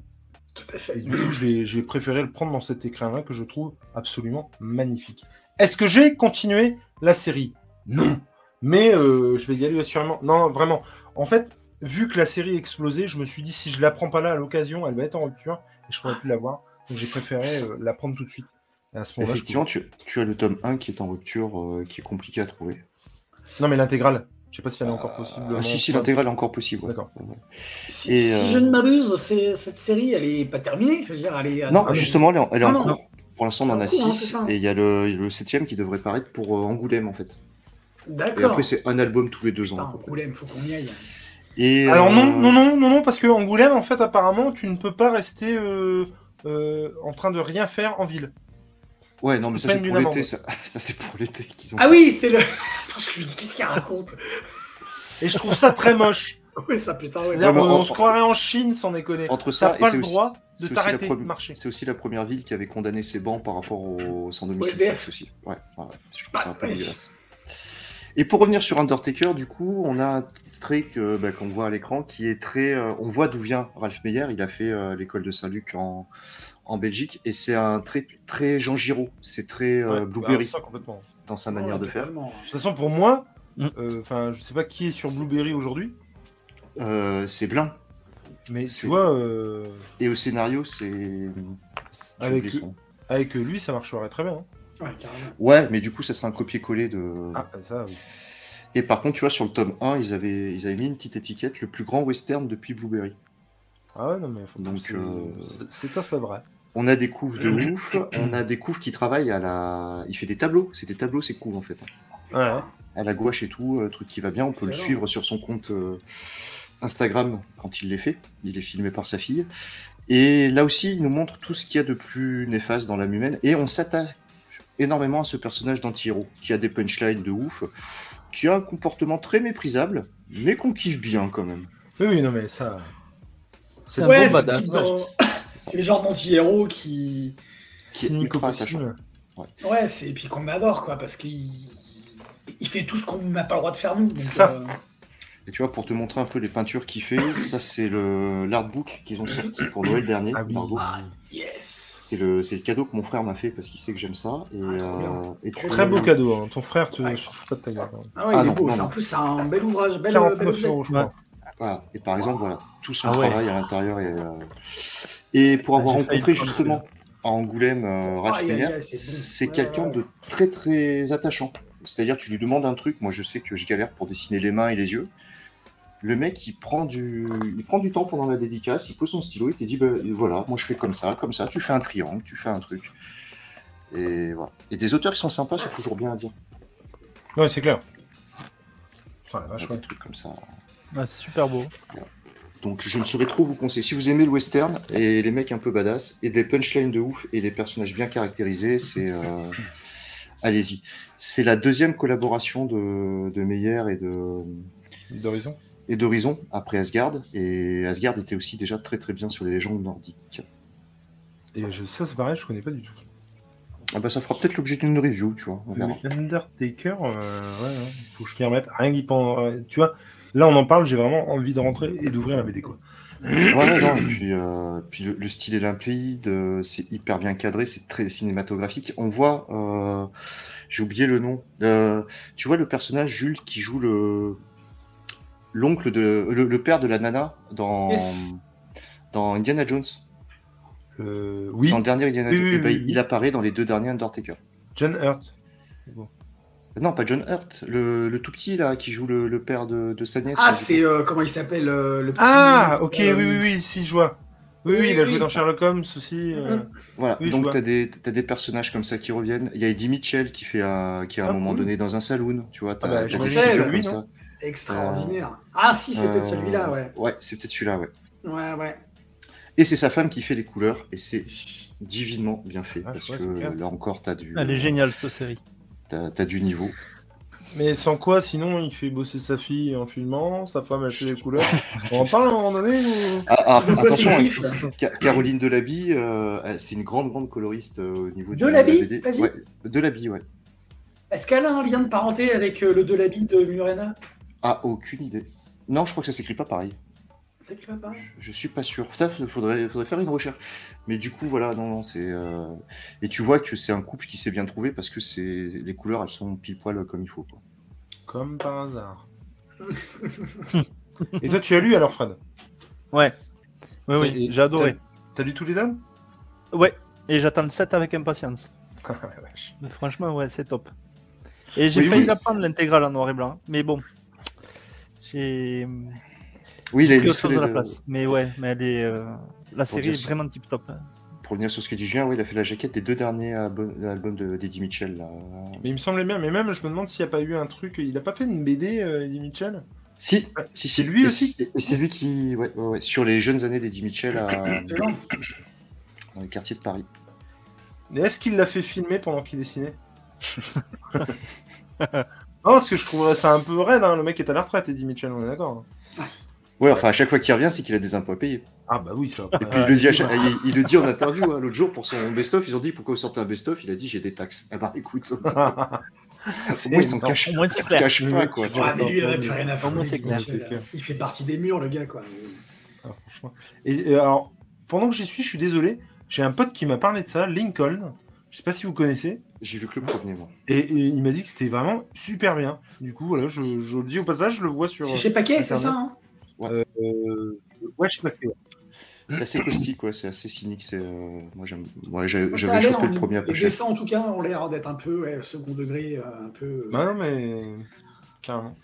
Tout à Et fait. du coup, j'ai j'ai préféré le prendre dans cet écrin-là que je trouve absolument magnifique. Est-ce que j'ai continué la série? Non. Mais euh, je vais y aller assurément. Non, vraiment. En fait, vu que la série explosait, je me suis dit si je la prends pas là à l'occasion, elle va être en rupture et je pourrais plus la voir. Donc j'ai préféré euh, la prendre tout de suite. Et à ce moment-là, je Effectivement, tu, tu as le tome 1 qui est en rupture, euh, qui est compliqué à trouver. Non, mais l'intégrale. Je sais pas si elle est encore possible. Ah, si, si, l'intégrale est encore possible. ouais. D'accord. Ouais. Si, Et, si euh, je ne m'abuse, c'est- cette série, elle est pas terminée. Je veux dire, elle est. Non, Ah, justement, elle est en, elle est en Non, non. cours. Pour l'instant, on en a cours, hein, 6, c'est ça. et il y a le, le septième qui devrait paraître pour euh, Angoulême, en fait. Et D'accord. après, c'est un album tous les deux ans. Putain, près. Angoulême, faut qu'on y aille. Et, Alors euh, non, non, non, non, non, parce que Angoulême, en fait, apparemment, tu ne peux pas rester euh, euh, en train de rien faire en ville. Ouais, non, mais ça, c'est pour l'été. Ça, ça, c'est pour l'été qu'ils ont. Ah oui, c'est le. Attends, je me dis, qu'est-ce qu'il raconte? Et je trouve ça très moche. Ouais, ça putain, ouais. Mais on, se croirait en Chine sans déconner. Entre ça et pas le aussi, droit c'est de t'arrêter de marcher. c'est aussi la première ville qui avait condamné ses bancs par rapport au sans domicile fixe aussi. Ouais, ouais, ouais. je trouve ça un peu Ouais. dégueulasse. Et pour revenir sur Undertaker, du coup, on a un trait que, bah, qu'on voit à l'écran qui est très. euh, on voit d'où vient Ralph Meyer. Il a fait euh, l'école de Saint-Luc en, en Belgique et c'est un trait très Jean Giraud. C'est très euh, Ouais, Blueberry bah, ça, complètement. dans sa Ouais, manière de faire. De toute façon, pour moi, Mm. euh, enfin, je sais pas qui est sur Blueberry aujourd'hui, Euh, c'est Blin. mais tu vois, euh, Et au scénario, c'est. avec, nom. avec lui, ça marcherait très bien. hein. Ouais, carrément. Ouais, mais du coup, ça sera un copier-coller de. Ah, ça, oui. Et par contre, tu vois, sur le tome 1, ils avaient, ils avaient mis une petite étiquette, le plus grand western depuis Blueberry. Ah ouais, non, mais faut Donc, c'est- euh, ça vrai. On a des couves de ouf, on a des couves qui travaillent à la... Il fait des tableaux, c'est des tableaux, ces couves, en fait. Ouais. À la gouache et tout, euh, truc qui va bien, on peut le suivre sur son compte euh, Instagram quand il les fait. Il est filmé par sa fille. Et là aussi, il nous montre tout ce qu'il y a de plus néfaste dans l'âme humaine. Et on s'attache énormément à ce personnage d'anti-héros, qui a des punchlines de ouf, qui a un comportement très méprisable, mais qu'on kiffe bien quand même. Oui, oui, non, mais ça. C'est un Ouais, bon c'est badass. le genres d'anti-héros qui. Qui est ultra possible. Ouais, c'est et puis qu'on adore quoi, parce qu'il il fait tout ce qu'on n'a pas le droit de faire nous. C'est ça. euh, Et tu vois, pour te montrer un peu les peintures qu'il fait, ça c'est le l'artbook qu'ils ont sorti pour Noël dernier. Ah oui. Ah, yes. C'est le, c'est le cadeau que mon frère m'a fait parce qu'il sait que j'aime ça. Et, Ah, euh, et tu- Très beau cadeau. hein. Ton frère te Ouais. fout pas de ta gueule. hein. Ah ouais, Ah il est non, beau. c'est- non. En plus, c'est un bel ouvrage, bel, bel 49 objet. euros, je crois. Voilà. Et par exemple, voilà, tout son Ah ouais. travail à l'intérieur. Et, euh, et pour Ah, avoir rencontré justement à Angoulême euh, Ralph c'est quelqu'un de très très attachant. C'est-à-dire, tu lui demandes un truc, moi je sais que je galère pour dessiner les mains et les yeux. Le mec, il prend du, il prend du temps pendant la dédicace, il pose son stylo, il te dit, bah, voilà, moi je fais comme ça, comme ça, tu fais un triangle, tu fais un truc. Et voilà. Et des auteurs qui sont sympas, c'est toujours bien à dire. Ouais, c'est clair. Putain, la vache, Des ouais. trucs comme ça. Ouais, c'est super beau. Donc je ne saurais trop vous conseiller. Si vous aimez le western et les mecs un peu badass et des punchlines de ouf et les personnages bien caractérisés, c'est euh, allez-y. C'est la deuxième collaboration de, de Meyer et de D'horizon? Et d'Horizon après Asgard. Et Asgard était aussi déjà très très bien sur les légendes nordiques. Et je, ça, c'est pareil, je connais pas du tout. Ah bah ça fera peut-être l'objet d'une review, tu vois. Undertaker, euh, ouais, ouais, faut que je m'y remette. Rien d'y penser. Tu vois, là, on en parle, j'ai vraiment envie de rentrer et d'ouvrir la BD, quoi. Ouais, ouais, non, et puis, euh, puis le, le style est limpide, euh, c'est hyper bien cadré, c'est très cinématographique. On voit, euh, j'ai oublié le nom, euh, tu vois le personnage Jules qui joue le l'oncle de le, le père de la nana dans Yes. dans Indiana Jones, Euh, oui, dans le dernier Indiana Oui, Jones. oui, Eh ben, il apparaît dans les deux derniers Undertaker. John Hurt. Non, pas John Hurt, le, le tout petit là qui joue le, le père de, de sa nièce. Ah, c'est euh, comment il s'appelle euh, le petit. Ah, ok, euh, oui, oui, oui, si, je vois. Oui, oui, oui, il a oui. joué dans Sherlock Holmes aussi. euh. Mhm. Voilà, Oui, donc t'as des, t'as des personnages comme ça qui reviennent. Il y a Eddie Mitchell qui fait un, qui à un Ah, moment cool. donné dans un saloon, tu vois. T'as, bah, t'as des figures lui, comme non ça. Extraordinaire. Ah, si, c'était Euh, celui-là, ouais. Ouais, c'est peut-être celui-là, ouais. Ouais, ouais. Et c'est sa femme qui fait les couleurs, et c'est divinement bien fait, Ah, parce que c'est là encore, t'as du, Elle est géniale cette série. t'as, t'as du niveau. Mais sans quoi, sinon, il fait bosser sa fille en filmant, sa femme, elle fait les couleurs. On en parle à un moment donné ou... Ah, ah, attention, hein, Caroline Delaby, euh, c'est une grande, grande coloriste euh, au niveau du- Delaby, de la BD. t'as dit Ouais, Delaby, ouais. Est-ce qu'elle a un lien de parenté avec euh, le Delaby de Murena? Ah, aucune idée. Non, je crois que ça s'écrit pas pareil. C'est qui va pas Je suis pas sûr. Putain, faudrait, faudrait faire une recherche. Mais du coup, voilà, non, non, c'est. euh, Et tu vois que c'est un couple qui s'est bien trouvé parce que c'est les couleurs, elles sont pile poil comme il faut. Quoi. Comme par hasard. Et toi, tu as lu alors, Fred? Ouais. Oui, oui, j'ai adoré. T'as lu tous les dames? Ouais. Et j'attends le 7 avec impatience. Ah. Mais franchement, ouais, c'est top. Et j'ai Oui, failli oui. la prendre l'intégrale en noir et blanc. Mais bon. J'ai Oui, il a illustré à la place. Mais ouais, mais elle est. euh, La série est vraiment tip top. Pour revenir sur ce que dit Julien, oui, il a fait la jaquette des deux derniers albums, albums de- d'Eddie Mitchell. Là. Mais il me semblait bien, mais même, je me demande s'il n'y a pas eu un truc. Il a pas fait une BD, euh, Eddie Mitchell? Si, si, si. C'est lui Et aussi c'est- lui qui. Ouais, ouais, ouais, sur les jeunes années d'Eddie Mitchell à- dans les quartiers de Paris. Mais est-ce qu'il l'a fait filmer pendant qu'il dessinait? Non, parce que je trouverais ça un peu raide, hein. le mec est à la retraite, Eddie Mitchell, on est d'accord. hein. Ouais, enfin, à chaque fois qu'il revient, c'est qu'il a des impôts à payer. Ah bah oui, ça. Et puis il, le dit à chaque- il, il le dit en interview hein, l'autre jour pour son best-of. Ils ont dit pourquoi vous sortez un best-of? Il a dit j'ai des taxes. Eh ben écoute, C'est moi ils cachent, Au moins, c'est clair. pas mec, quoi. c'est- Ah, mais lui, il plus rien à Au moins, foutre. fait partie des murs, le gars, quoi. Ah, franchement. Et, et alors, pendant que j'y suis, je suis désolé, j'ai un pote qui m'a parlé de ça, Lincoln. Je sais pas si vous connaissez. J'ai vu que le premier moi. Et, et il m'a dit que c'était vraiment super bien. Du coup, voilà, je, je le dis au passage, je le vois sur. C'est chez Paquet, c'est ça hein Euh, ouais, je sais pas. C'est assez caustique, ouais, c'est assez cynique. C'est euh, moi j'aime. Ouais, j'ai- Ça a j'avais l'air, chopé le en- premier Les dessins, en tout cas, ont l'air d'être un peu ouais, second degré, euh, un peu. Bah non, mais. Carrément.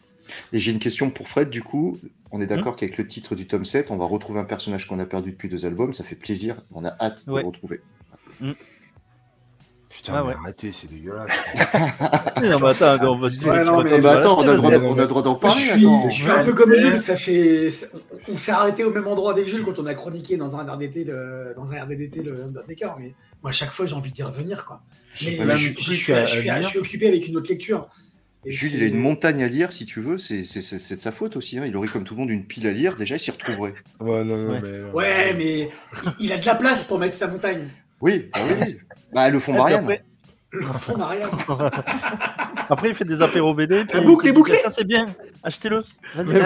Et j'ai une question pour Fred du coup. On est Hein d'accord qu'avec le titre du tome 7, on va retrouver un personnage qu'on a perdu depuis deux albums. Ça fait plaisir. On a hâte de Ouais. le retrouver. Putain, Ah mais ouais. arrêtez, c'est dégueulasse. Non, mais attends, on va dire. Ouais, tu non, vas mais- quand même pas attends, on a, droit de- on a le droit d'en Je parler. suis, attends. je suis un peu comme Jules, ça fait. On s'est arrêté au même endroit avec Jules quand on a chroniqué dans un RDT, le... dans un RDDT le Undertaker, mais moi à chaque fois j'ai envie d'y revenir quoi. Mais je, suis, à- je suis- à je dire. suis occupé avec une autre lecture. Et Jules, il a une montagne à lire, si tu veux, c'est de sa faute aussi. hein. Il aurait comme tout le monde une pile à lire, déjà il s'y retrouverait. Ouais, non, non, Ouais. mais. Ouais, mais il a de la place pour mettre sa montagne. Oui, bah oui, oui. Bah, le fond Et Marianne. après, Le fond Marianne. après, il fait des apéros BD. puis boucle bouclée. Ça, c'est bien. Achetez-le.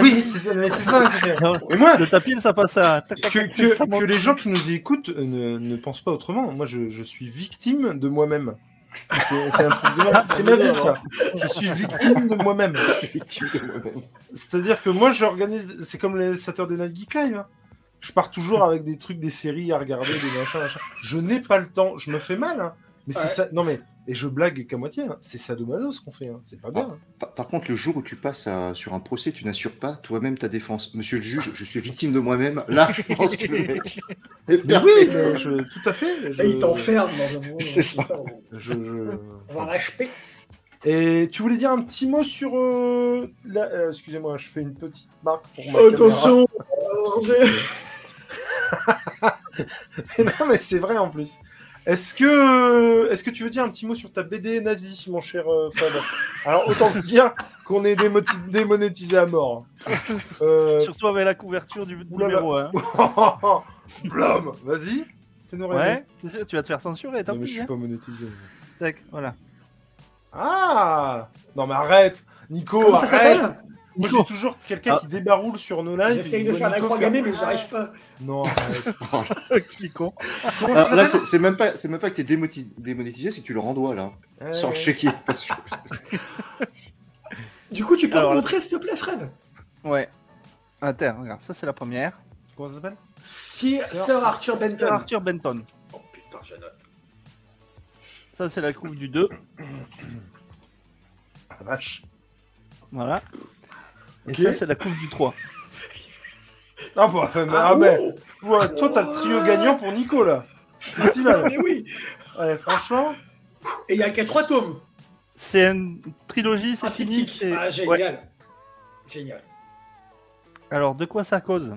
Oui, c'est ça. Mais c'est ça. que- Non, Mais moi, Le tapis, ça passe à. que, que- ça monte. que les gens qui nous écoutent euh, ne, ne pensent pas autrement. Moi, je, je suis victime de moi-même. C'est ma vie, ça. Je suis victime de moi-même. C'est-à-dire que moi, j'organise. C'est comme les Saturday Night Geek Live. hein. Je pars toujours avec des trucs, des séries à regarder, des machins, machins. Je n'ai pas le temps. Je me fais mal. hein. Mais c'est ça. Non, mais. Et je blague qu'à moitié. hein. C'est sadomaso ce qu'on fait. hein. C'est pas bien. hein. Par, par contre, le jour où tu passes à- sur un procès, tu n'assures pas toi-même ta défense. Monsieur le juge, je suis victime de moi-même. Là, je pense que le mec est Mais oui, mais je- tout à fait. je- Là, il t'enferme dans un monde. C'est ça. je- un HP. Et tu voulais dire un petit mot sur. euh, la- euh, Excusez-moi, je fais une petite marque pour ma Attention. non, mais c'est vrai en plus. Est-ce que, est-ce que tu veux dire un petit mot sur ta BD nazie, mon cher euh, Fred Alors, autant te dire qu'on est démonétisé à mort. Euh... Surtout avec la couverture du Oulala. numéro 1. Blum Vas-y, fais-nous. Ouais, c'est sûr, tu vas te faire censurer, tant Non, mais je pis. suis hein. pas monétisé. Tac, voilà. Ah Non, mais arrête Nico, Comment arrête Moi, Nico. j'ai toujours quelqu'un Ah. qui débaroule sur nos lives. J'essaye de faire la croix gammée, mais j'arrive pas. Non, arrête. Qui con. Comment Alors ça là, c'est c'est même pas, c'est même pas que t'es démonétisé, c'est que tu le rendois là, Ouais. sans le. Parce que... Du coup, tu peux Alors, me montrer, s'il te plaît, Fred? Ouais. Attends, regarde, ça c'est la première. Comment ça s'appelle? Sir, Sir- Sir Arthur Benton. Sir Arthur Benton. Oh putain, je note. Ça c'est la coupe du 2. Ah, vache. Voilà. Et ça c'est la coupe du 3. Ah, bah, enfin, Ah, ah, mais, oh ouais, toi, t'as le trio gagnant pour Nico, là. Festival. mais oui Ouais, franchement. Et il y a qu'à trois tomes. C'est une trilogie, c'est Un fini. Ah, Ouais. génial. Génial. Alors, de quoi ça cause?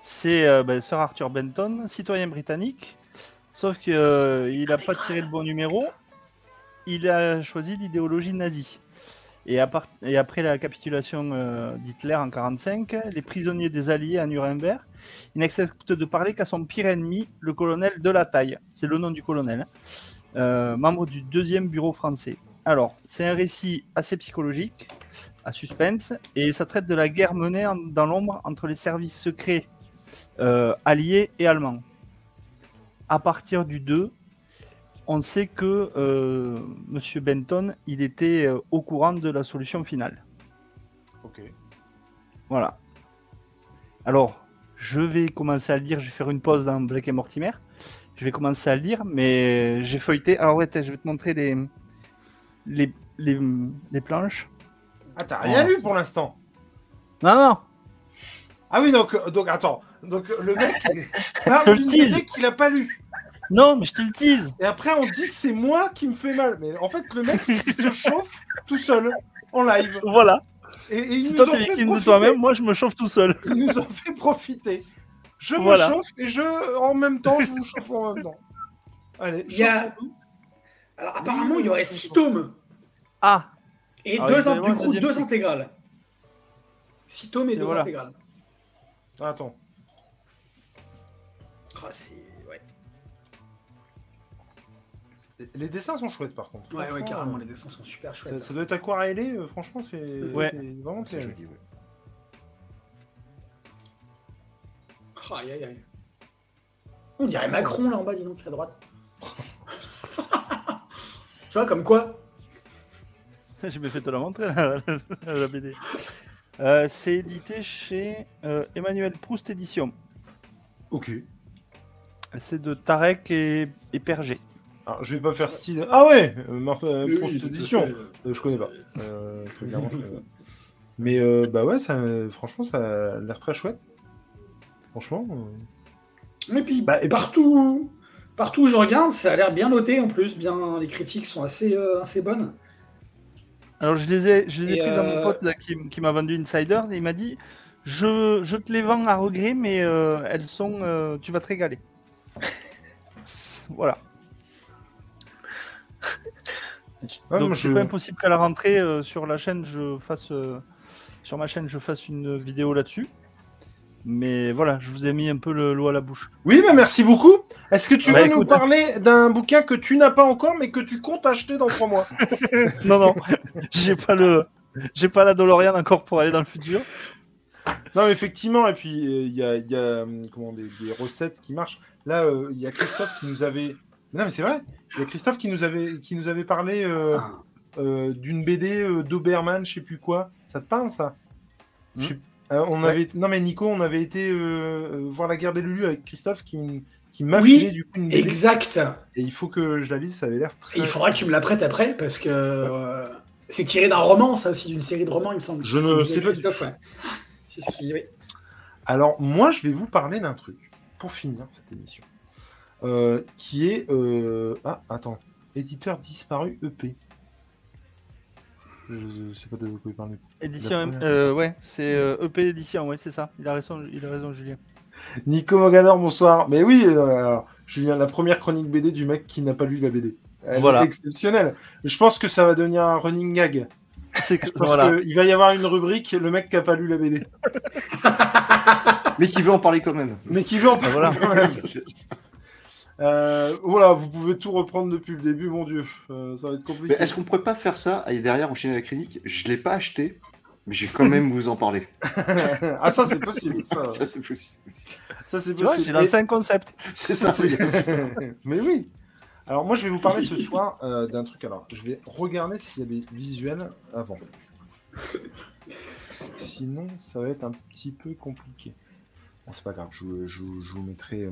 C'est euh, ben, Sir Arthur Benton, citoyen britannique, sauf qu'il n'a pas tiré le bon numéro. Il a choisi l'idéologie nazie. Et, après la capitulation euh, d'Hitler en 1945, les prisonniers des Alliés à Nuremberg, il n'accepte de parler qu'à son pire ennemi, le colonel de la taille. C'est le nom du colonel. Euh, membre du deuxième bureau français. Alors, c'est un récit assez psychologique, à suspense, et ça traite de la guerre menée en- dans l'ombre entre les services secrets euh, alliés et allemands. À partir du 2, on sait que euh, Monsieur Benton, il était euh, au courant de la solution finale. Ok. Voilà. Alors, je vais commencer à le lire. Je vais faire une pause dans Black et Mortimer. Je vais commencer à le lire, mais j'ai feuilleté. Alors, ouais, je vais te montrer les, les, les, les planches. Ah, t'as rien lu pour l'instant. Non, non, Ah oui, donc, donc attends. Donc, le mec il parle le d'une qu'il a pas lu. Non, mais je te le tease. Et après, on dit que c'est moi qui me fais mal. Mais en fait, le mec, il se chauffe tout seul, en live. Voilà. Et, et il Si nous toi en t'es fait victime de profiter. toi-même, moi je me chauffe tout seul. Il nous en fait profiter. Je me chauffe et je, en même temps, je vous chauffe en même temps. Allez, Il y a-. Alors, apparemment, il y aurait six tomes. Ah, Et Ah, deux, avoir du coup, deux intégrales. Six tomes et, Et deux voilà. intégrales. Attends. Ah, c'est... Les dessins sont chouettes par contre. ouais, ouais, carrément, euh, les dessins sont super chouettes. ça doit être aquarellé, euh, franchement, c'est Ouais. vraiment C'est terrible. joli, ouais. Aïe, aïe, aïe. On dirait Macron là en bas, dis donc, à droite. tu vois, comme quoi je me fait te la montrer la, la- la BD. Euh, c'est édité chez euh, Emmanuel Proust Édition. Ok. C'est de Tarek et, et Perger. Alors, je vais pas faire style. Ah ouais, euh, Oui, Proust oui, Édition. fait. Euh, je connais pas. Euh, très clairement, je connais pas. Mais euh, bah ouais, ça, franchement, ça a l'air très chouette. Franchement. euh, Et puis, Bah, et puis- partout, partout où je regarde, ça a l'air bien noté en plus. Bien, les critiques sont assez, euh, assez bonnes. Alors je les ai, je les ai prises à mon pote là, qui, qui m'a vendu Insider et il m'a dit je, je te les vends à regret mais euh, elles sont euh, tu vas te régaler. voilà. Ouais, Donc c'est je- pas impossible qu'à la rentrée euh, sur la chaîne je fasse euh, sur ma chaîne je fasse une vidéo là-dessus. Mais voilà, je vous ai mis un peu le l'eau à la bouche. Oui, bah merci beaucoup. Est-ce que tu Bah, veux nous parler d'un bouquin que tu n'as pas encore, mais que tu comptes acheter dans trois mois? Non non, j'ai pas le j'ai pas la DeLorean encore pour aller dans le futur. Non, mais effectivement, et puis euh, il y a, il y a, hum, comment, des, des recettes qui marchent. Là, euh, il y a Christophe qui nous avait. Non, mais c'est vrai. Il y a Christophe qui nous avait, qui nous avait parlé euh, Ah. euh, d'une BD euh, d'Oberman, je sais plus quoi. Ça te parle, ça? Hmm. On Ouais. avait... Non, mais Nico, on avait été voir la guerre des Lulu avec Christophe qui, qui m'a Oui, filé du coup une BD. Exact. Et il faut que je la lise, ça avait l'air très. Et il faudra que tu me la prêtes après parce que c'est tiré d'un roman, ça aussi, d'une série de romans, il me semble. Je ne sais pas Christophe, ouais. C'est ce qu'il oui. Alors, moi, je vais vous parler d'un truc pour finir cette émission. Euh, qui est. euh, Ah, attends. Éditeur disparu EP. Je, je sais pas de quoi il parle. Édition euh, ouais, c'est euh, EP édition, ouais, c'est ça. Il a raison, il a raison Julien. Nico Mogador, bonsoir. Mais oui, euh, alors, Julien, la première chronique BD du mec qui n'a pas lu la BD. Elle Voilà. est exceptionnelle. Je pense que ça va devenir un running gag. C'est que Je pense voilà. qu'il va y avoir une rubrique, le mec qui n'a pas lu la BD. Mais qui veut en parler quand même. Mais qui veut en parler voilà. quand même. Euh, voilà, vous pouvez tout reprendre depuis le début, mon dieu. Euh, ça va être Mais compliqué. est-ce qu'on pourrait pas faire ça et derrière enchaîner la clinique? Je l'ai pas acheté, mais j'ai quand même vous en parler. ah, ça, c'est possible. Ça, Ça, c'est possible. ça, c'est Tu vois, possible. j'ai lancé un concept. C'est ça, c'est bien sûr. Mais oui. Alors moi je vais vous parler ce soir euh, d'un truc. Alors je vais regarder s'il y a des visuels avant. Sinon ça va être un petit peu compliqué. Bon, c'est pas grave, je, vous- je vous- je vous mettrai euh,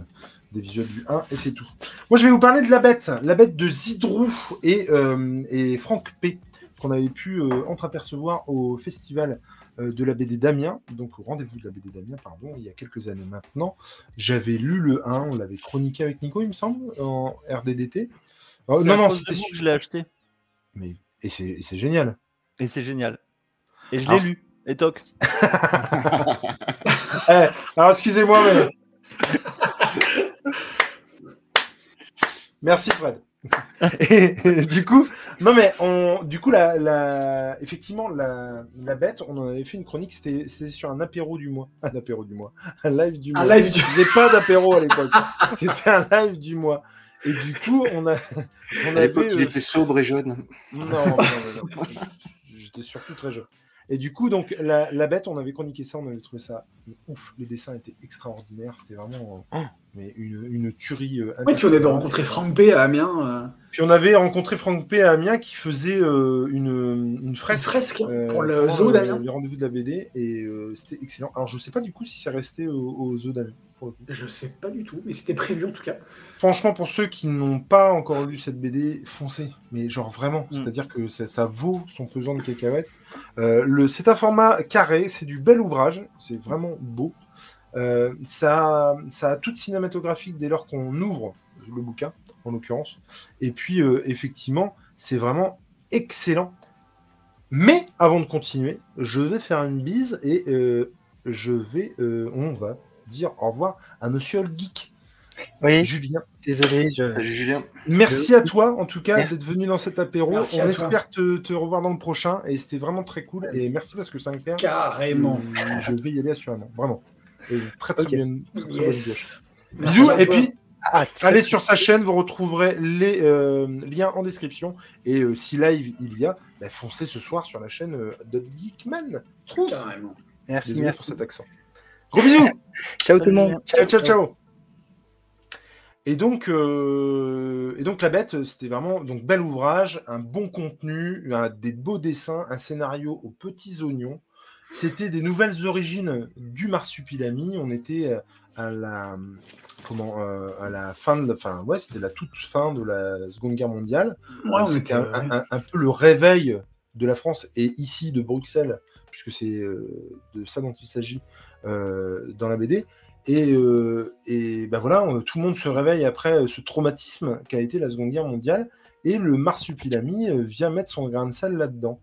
des visuels du 1 et c'est tout. Moi je vais vous parler de la bête, la bête de Zidrou et, euh, et Franck P qu'on avait pu euh, entreapercevoir au festival euh, de la BD d'Amiens, donc au rendez-vous de la BD d'Amiens, pardon, il y a quelques années maintenant. J'avais lu le 1, on l'avait chroniqué avec Nico, il me semble, en RDDT. Oh, non, non, c'était je l'ai acheté. Mais et c'est génial. Et c'est génial. Et je l'ai lu. Et toc. Eh, alors excusez-moi, mais. Merci Fred. Et, et du coup, non mais on, du coup la, la, effectivement la, la bête, on en avait fait une chronique, c'était c'était sur un apéro du mois, un apéro du mois, un live du Un mois. live du- pas d'apéro à l'époque, c'était un live du mois. Et du coup, on a, on À l'époque, il euh, était sobre et jeune. non, non, non, non. j'étais surtout très jeune. Et du coup, donc, la, la bête, on avait chroniqué ça, on avait trouvé ça ouf. Les dessins étaient extraordinaires, c'était vraiment euh, mais une, une tuerie. euh, Ouais, puis on avait rencontré Franck P à Amiens. euh, Puis on avait rencontré Franck P à Amiens qui faisait euh, une, une une fresque. euh, pour le zoo d'Amiens. Les rendez-vous de la BD, et euh, c'était excellent. Alors, je sais pas du coup si c'est resté au, au zoo d'Amiens. Pour le coup. Je sais pas du tout, mais c'était prévu en tout cas. Franchement, pour ceux qui n'ont pas encore lu cette BD, foncez. Mais genre vraiment, Mm. c'est-à-dire que ça, ça vaut son pesant de cacahuètes. Euh, le, c'est un format carré, c'est du bel ouvrage, c'est vraiment beau. Euh, ça, ça a toute cinématographique dès lors qu'on ouvre le bouquin, en l'occurrence. Et puis, euh, effectivement, c'est vraiment excellent. Mais avant de continuer, je vais faire une bise et euh, je vais, euh, on va dire au revoir à Monsieur le Geek, Oui, Julien. désolé, je... Salut Julien. Merci à toi, en tout cas, d'être venu dans cet apéro. Merci On espère te, te revoir dans le prochain. Et c'était vraiment très cool. Et merci parce que 5 terres, Carrément. je vais y aller assurément. Vraiment. Et très très bien. très, très bonne gauche. Yes. Bisous. Et puis, Ah, allez sur sa chaîne, vous retrouverez les euh, liens en description. Et euh, si live il y a, bah, foncez ce soir sur la chaîne euh, de Geekman. Trouve. Carrément. Merci, Désolé merci. pour cet accent. Gros bisous. Ciao tout le monde. Ciao, ciao, ciao. Et donc, euh, et donc la bête, c'était vraiment donc bel ouvrage, un bon contenu, un- des beaux dessins, un scénario aux petits oignons. C'était des nouvelles origines du marsupilami. On était euh, à la comment euh, à la fin de, la- enfin ouais, c'était la toute fin de la Seconde Guerre mondiale. Ouais, c'était était, un, euh, un- un peu le réveil de la France et ici de Bruxelles, puisque c'est euh, de ça dont il s'agit euh, dans la BD. Et, euh, ben voilà, tout le monde se réveille après euh, ce traumatisme qu'a été la Seconde Guerre mondiale, et le marsupilami euh, vient mettre son grain de sel là-dedans.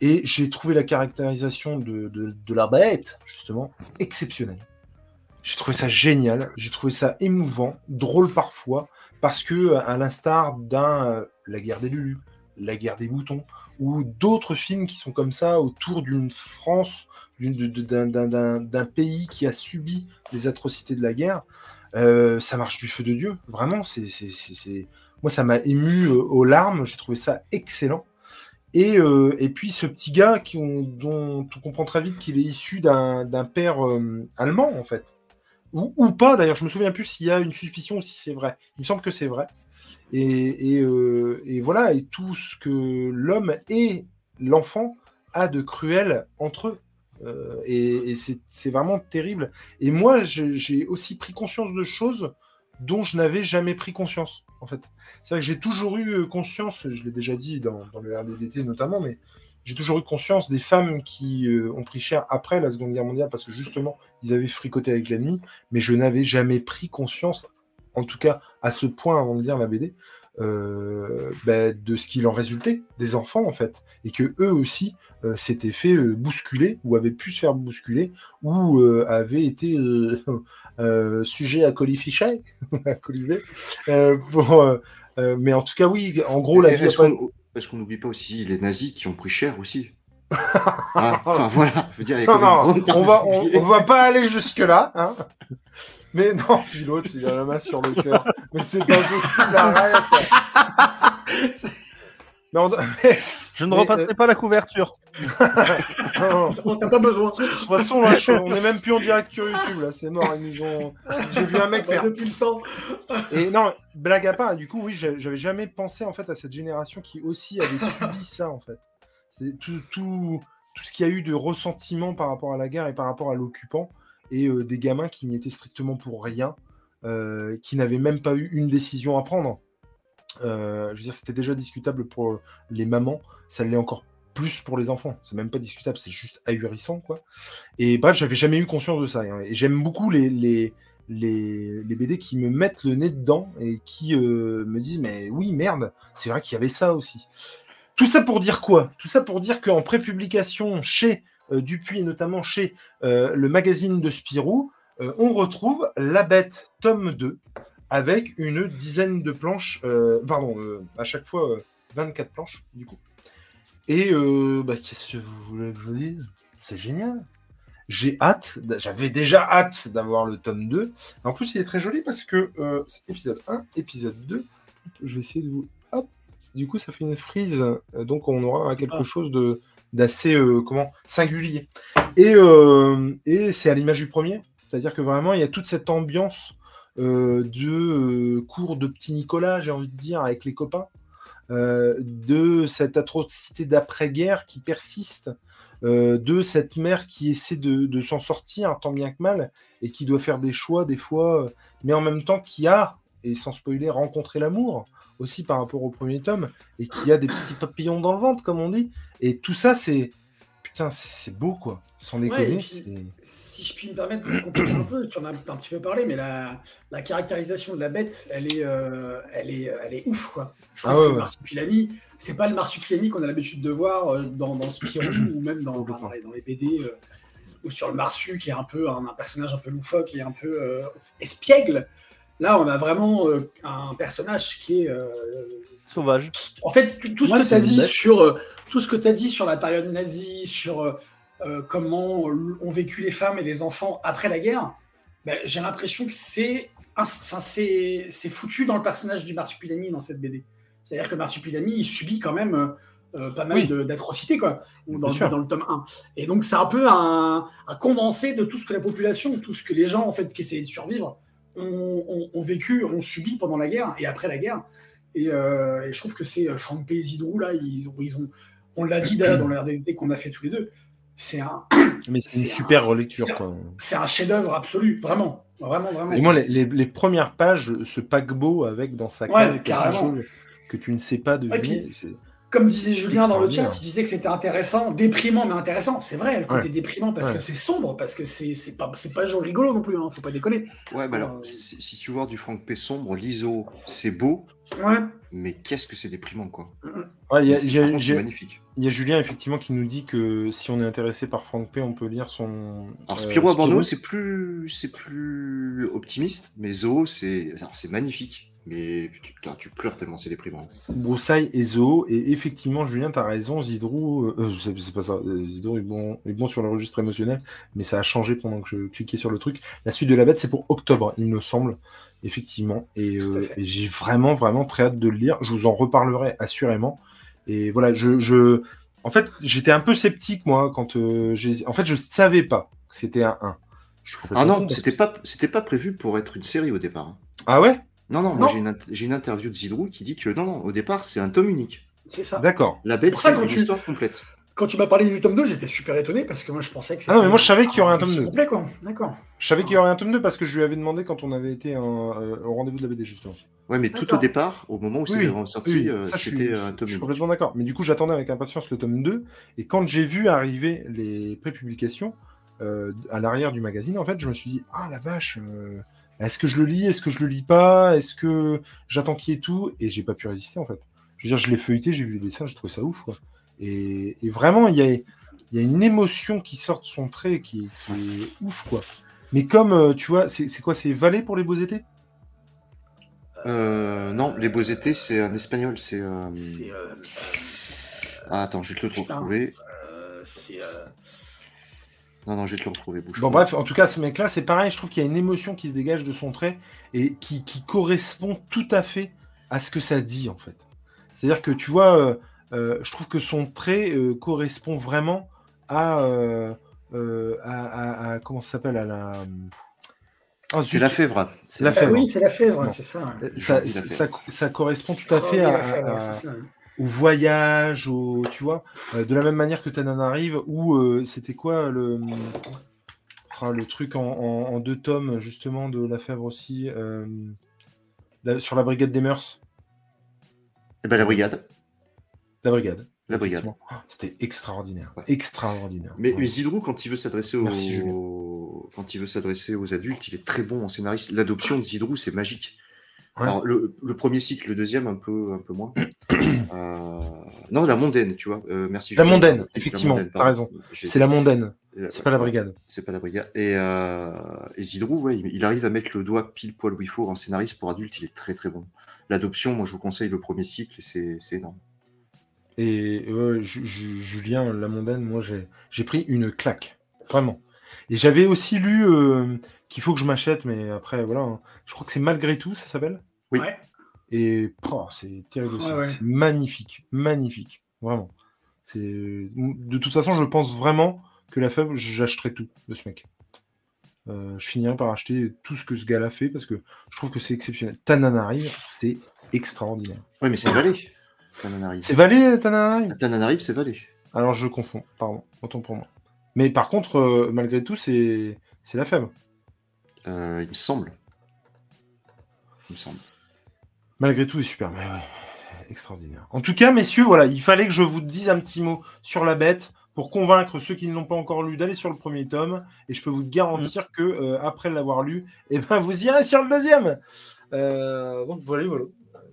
Et j'ai trouvé la caractérisation de, de- la bête, justement, exceptionnelle. J'ai trouvé ça génial, j'ai trouvé ça émouvant, drôle parfois, parce que, à l'instar d'un euh, La guerre des Lulus, La guerre des moutons, ou d'autres films qui sont comme ça autour d'une France, d'un- pays qui a subi les atrocités de la guerre, euh, ça marche du feu de Dieu. Vraiment, c'est, moi, ça m'a ému euh, aux larmes. J'ai trouvé ça excellent. Et, euh, et puis ce petit gars qui, on- dont on comprend très vite qu'il est issu d'un père allemand, en fait. Ou, ou pas, d'ailleurs, je me souviens plus s'il y a une suspicion ou si c'est vrai. Il me semble que c'est vrai. Et, et voilà, et tout ce que l'homme et l'enfant a de cruel entre eux. Euh, et c'est vraiment terrible. Et moi, j'ai aussi pris conscience de choses dont je n'avais jamais pris conscience, en fait. C'est vrai que j'ai toujours eu euh, conscience, je l'ai déjà dit dans, dans le RDDT notamment, mais j'ai toujours eu conscience des femmes qui euh, ont pris cher après la Seconde Guerre mondiale parce que justement, ils avaient fricoté avec l'ennemi, mais je n'avais jamais pris conscience, en tout cas à ce point avant de lire la BD, euh, bah, de ce qu'il en résultait des enfants en fait, et que eux aussi euh, s'étaient fait euh, bousculer ou avaient pu se faire bousculer ou avaient été sujets à colifichet, à coliver, mais en tout cas oui, en gros la Est-ce pas- qu'on n'oublie pas aussi les nazis qui ont pris cher aussi? Ah, Enfin voilà, je veux dire, Non, non, on va, on, va pas aller jusque-là. Hein mais non, puis l'autre, il a la main sur le cœur. Mais c'est pas possible, arrête. Mais on doit- mais Je ne Mais, repasserai pas la couverture. Non, On t'a pas besoin. De toute façon, là, je- on est même plus en direct sur YouTube, là, c'est mort. Ils nous ont... J'ai vu un mec Bah, faire. depuis le temps. Et non, blague à part, du coup, oui, j'a- j'avais jamais pensé en fait à cette génération qui aussi avait subi ça en fait. C'est tout, tout, tout ce qu'il y a eu de ressentiment par rapport à la guerre et par rapport à l'occupant et euh, des gamins qui n'y étaient strictement pour rien, euh, qui n'avaient même pas eu une décision à prendre. Euh, je veux dire, c'était déjà discutable pour les mamans, ça l'est encore plus pour les enfants. C'est même pas discutable, c'est juste ahurissant, quoi. Et bref, j'avais jamais eu conscience de ça. hein. Et j'aime beaucoup les, les, les, les BD qui me mettent le nez dedans et qui me disent mais oui merde c'est vrai qu'il y avait ça aussi tout ça pour dire quoi? Tout ça pour dire qu'en prépublication chez Dupuis et notamment chez euh, le magazine de Spirou euh, on retrouve La Bête tome 2 avec une dizaine de planches euh, pardon euh, à chaque fois euh, 24 planches du coup et euh, bah, qu'est-ce que vous voulez que je vous dise? C'est génial j'ai hâte, j'avais déjà hâte d'avoir le tome 2. En plus, il est très joli parce que euh, c'est épisode 1, épisode 2. Je vais essayer de vous. Hop Du coup, ça fait une frise. euh, donc, on aura quelque Ah. chose chose de d'assez euh, comment singulier. Et, euh, et c'est à l'image du premier. C'est-à-dire que vraiment, il y a toute cette ambiance euh, de cours de petit Nicolas, j'ai envie de dire, avec les copains. de cette atrocité d'après-guerre qui persiste, de cette mère qui essaie de, s'en sortir tant bien que mal et qui doit faire des choix des fois, mais en même temps qui a, et sans spoiler, rencontré l'amour aussi par rapport au premier tome et qui a des petits papillons dans le ventre, comme on dit. Et tout ça, c'est. Putain, c'est beau quoi. Sans déconner. puis- Si je puis me permettre de compléter un peu, tu en as un petit peu parlé, mais la, la caractérisation de la bête, elle est, euh, elle est, elle est ouf, quoi. Je trouve Ah ouais, que ouais. Marsupilami, c'est pas le Marsupilami qu'on a l'habitude de voir euh, dans, dans Spirou ou même dans, dans les, dans les BD euh, ou sur le Marsu, qui est un peu un, un personnage un peu loufoque et un peu euh, espiègle. Là, on a vraiment euh, un personnage qui est euh, Sauvage. en fait, tout, ce que tu as dit sur euh, tout ce que tu dit sur la période nazie, sur comment ont vécu les femmes et les enfants après la guerre, ben, j'ai l'impression que c'est c'est foutu dans le personnage du Marsupilami dans cette BD. C'est-à-dire que Marsupilami, il subit quand même pas mal Oui. d'atrocités quoi, dans le tome 1. Et donc c'est un peu un, un condensé de tout ce que la population, tout ce que les gens en fait qui essayaient de survivre ont, ont- ont vécu, ont subi pendant la guerre et après la guerre. Et, euh, et je trouve que c'est euh, Franck P. et Zidrou, là, ils ils ont, on l'a dit d'ailleurs dans la RDT qu'on a fait tous les deux, c'est un, Mais c'est une super un- relecture c'est un- quoi. c'est un chef-d'œuvre absolu, vraiment. Vraiment, vraiment. Et moi, les, les- les premières pages, ce paquebot avec dans sa Ouais, que tu ne sais pas puis- c'est- Comme disait Julien dans le chat, il disait que c'était intéressant, déprimant, mais intéressant. C'est vrai, le côté Ouais. déprimant, parce Ouais. que c'est sombre, parce que c'est c'est pas, c'est pas genre rigolo non plus, hein, faut pas déconner. Ouais, bah Euh, alors, si, si tu vois du Franck P sombre, l'ISO, c'est beau, Ouais. mais qu'est-ce que c'est déprimant, quoi? Ouais, il y a- Mais c'est- magnifique. Il y a Julien effectivement qui nous dit que si on est intéressé par Franck P, on peut lire son. Alors, euh, Spirou à Bordeaux, c'est plus, c'est plus optimiste, mais Zo, c'est, c'est magnifique. Mais tu, putain, tu pleures tellement c'est déprimant. Broussailles et Zo. Et effectivement, Julien, tu as raison. Zidrou, euh, euh, c'est c'est pas ça. euh, Zidrou est bon, est bon sur le registre émotionnel, mais ça a changé pendant que je cliquais sur le truc. La suite de la bête, c'est pour octobre, il me semble. Effectivement. Et, euh, j'ai vraiment, vraiment très hâte de le lire. Je vous en reparlerai assurément. Et voilà, je. je... En fait, j'étais un peu sceptique, moi, quand euh, j'ai. En fait, je savais pas que c'était un 1. Je suis complètement Ah non, c'était pas, c'était pas prévu pour être une série au départ. hein. Ah ouais? Non, non, moi j'ai une, interview de Zidrou qui dit que non, non, au départ c'est un tome unique. C'est ça. D'accord. La bête, c'est quand une tu- histoire complète. Quand tu m'as parlé du tome 2, j'étais super étonné parce que moi je pensais que Ah non, mais moi, je savais qu'il y aurait un tome récit 2. complet, quoi. D'accord. Je savais qu'il y aurait un tome 2 parce que je lui avais demandé quand on avait été euh, euh, au rendez-vous de la BD, justement. Ouais, mais tout au départ, au moment où c'est Oui, vraiment sorti, Oui, euh, ça, je c'était suis, un je tome suis unique. complètement d'accord. Mais du coup, j'attendais avec impatience le tome 2. Et quand j'ai vu arriver les prépublications euh, à l'arrière du magazine, en fait, je me suis dit Ah la vache, euh, est-ce que je le lis? Est-ce que je le lis pas? Est-ce que j'attends qu'il y ait tout? Et j'ai pas pu résister, en fait. Je veux dire, je l'ai feuilleté, j'ai vu les dessins, j'ai trouvé ça ouf. Quoi. Et, et vraiment, il y a, il y a une émotion qui sort de son trait qui, qui est ouf, quoi. Mais comme, euh, tu vois, c'est c'est quoi? C'est Valais pour les beaux étés? Euh, non, les beaux étés, c'est un espagnol, c'est. euh, euh, Ah, attends, je vais te le retrouver. euh, c'est. Non, non, je vais te le retrouver, bouge Bon, pas. bref, en tout cas, ce mec-là, c'est pareil. Je trouve qu'il y a une émotion qui se dégage de son trait et qui, qui correspond tout à fait à ce que ça dit, en fait. C'est-à-dire que tu vois, euh, euh, je trouve que son trait euh, correspond vraiment à, euh, euh, à, à- à- comment ça s'appelle à la. C'est la fèvre. C'est La fèvre. oui, c'est la fèvre, c'est ça. Ça, ça, ça correspond tout à Oh, fait oui, à- au voyage, au, tu vois, euh, de la même manière que Tananarive, où euh, c'était quoi le, ah, le truc en, en- en deux tomes, justement, de La Fèvre aussi, euh, la- sur la Brigade des Mœurs? Eh ben, la brigade. La Brigade. La brigade. Oh, C'était extraordinaire. Ouais. Extraordinaire. Mais, Ouais. mais Zidrou, quand il veut s'adresser aux... quand il veut s'adresser aux adultes, il est très bon en scénariste. L'adoption de Zidrou, c'est magique. Ouais. Alors, le, le premier cycle, le deuxième, un peu, un peu moins. Euh, Non, la mondaine, tu vois. Euh, merci. La mondaine, effectivement, t'as raison. C'est la mondaine, euh, c'est pas la Brigade. C'est pas la brigade. Et, euh, et Zidrou, ouais, il, arrive à mettre le doigt pile poil où il faut. En scénariste pour adultes, il est très très bon. L'adoption, moi, je vous conseille le premier cycle, c'est énorme. Et Julien La mondaine, moi, j'ai j'ai pris une claque. Vraiment. Et j'avais aussi lu qu'il faut que je m'achète, mais après, voilà. hein. Je crois que c'est Malgré tout, ça s'appelle. Oui. Ouais. Et oh, c'est terrible aussi. Ouais, ouais. C'est magnifique, magnifique, vraiment. C'est de toute façon, je pense vraiment que la faible, j'achèterai tout de ce mec. Euh, je finirai par acheter tout ce que ce gars-là fait parce que je trouve que c'est exceptionnel. Tananarive, c'est extraordinaire. Ouais, mais c'est Valé. Tananarive. C'est Valé, Tananarive? Tananarive, c'est Valé. Alors je confonds, pardon, autant pour moi. Mais par contre, euh, malgré tout, c'est c'est la faible. Euh, il me semble. Il me semble. Malgré tout, il est super. Mais ouais, extraordinaire. En tout cas, messieurs, voilà, il fallait que je vous dise un petit mot sur la bête pour convaincre ceux qui ne l'ont pas encore lu d'aller sur le premier tome. Et je peux vous garantir que euh, après l'avoir lu, eh ben, vous irez sur le deuxième. Euh, donc voilà, voilà.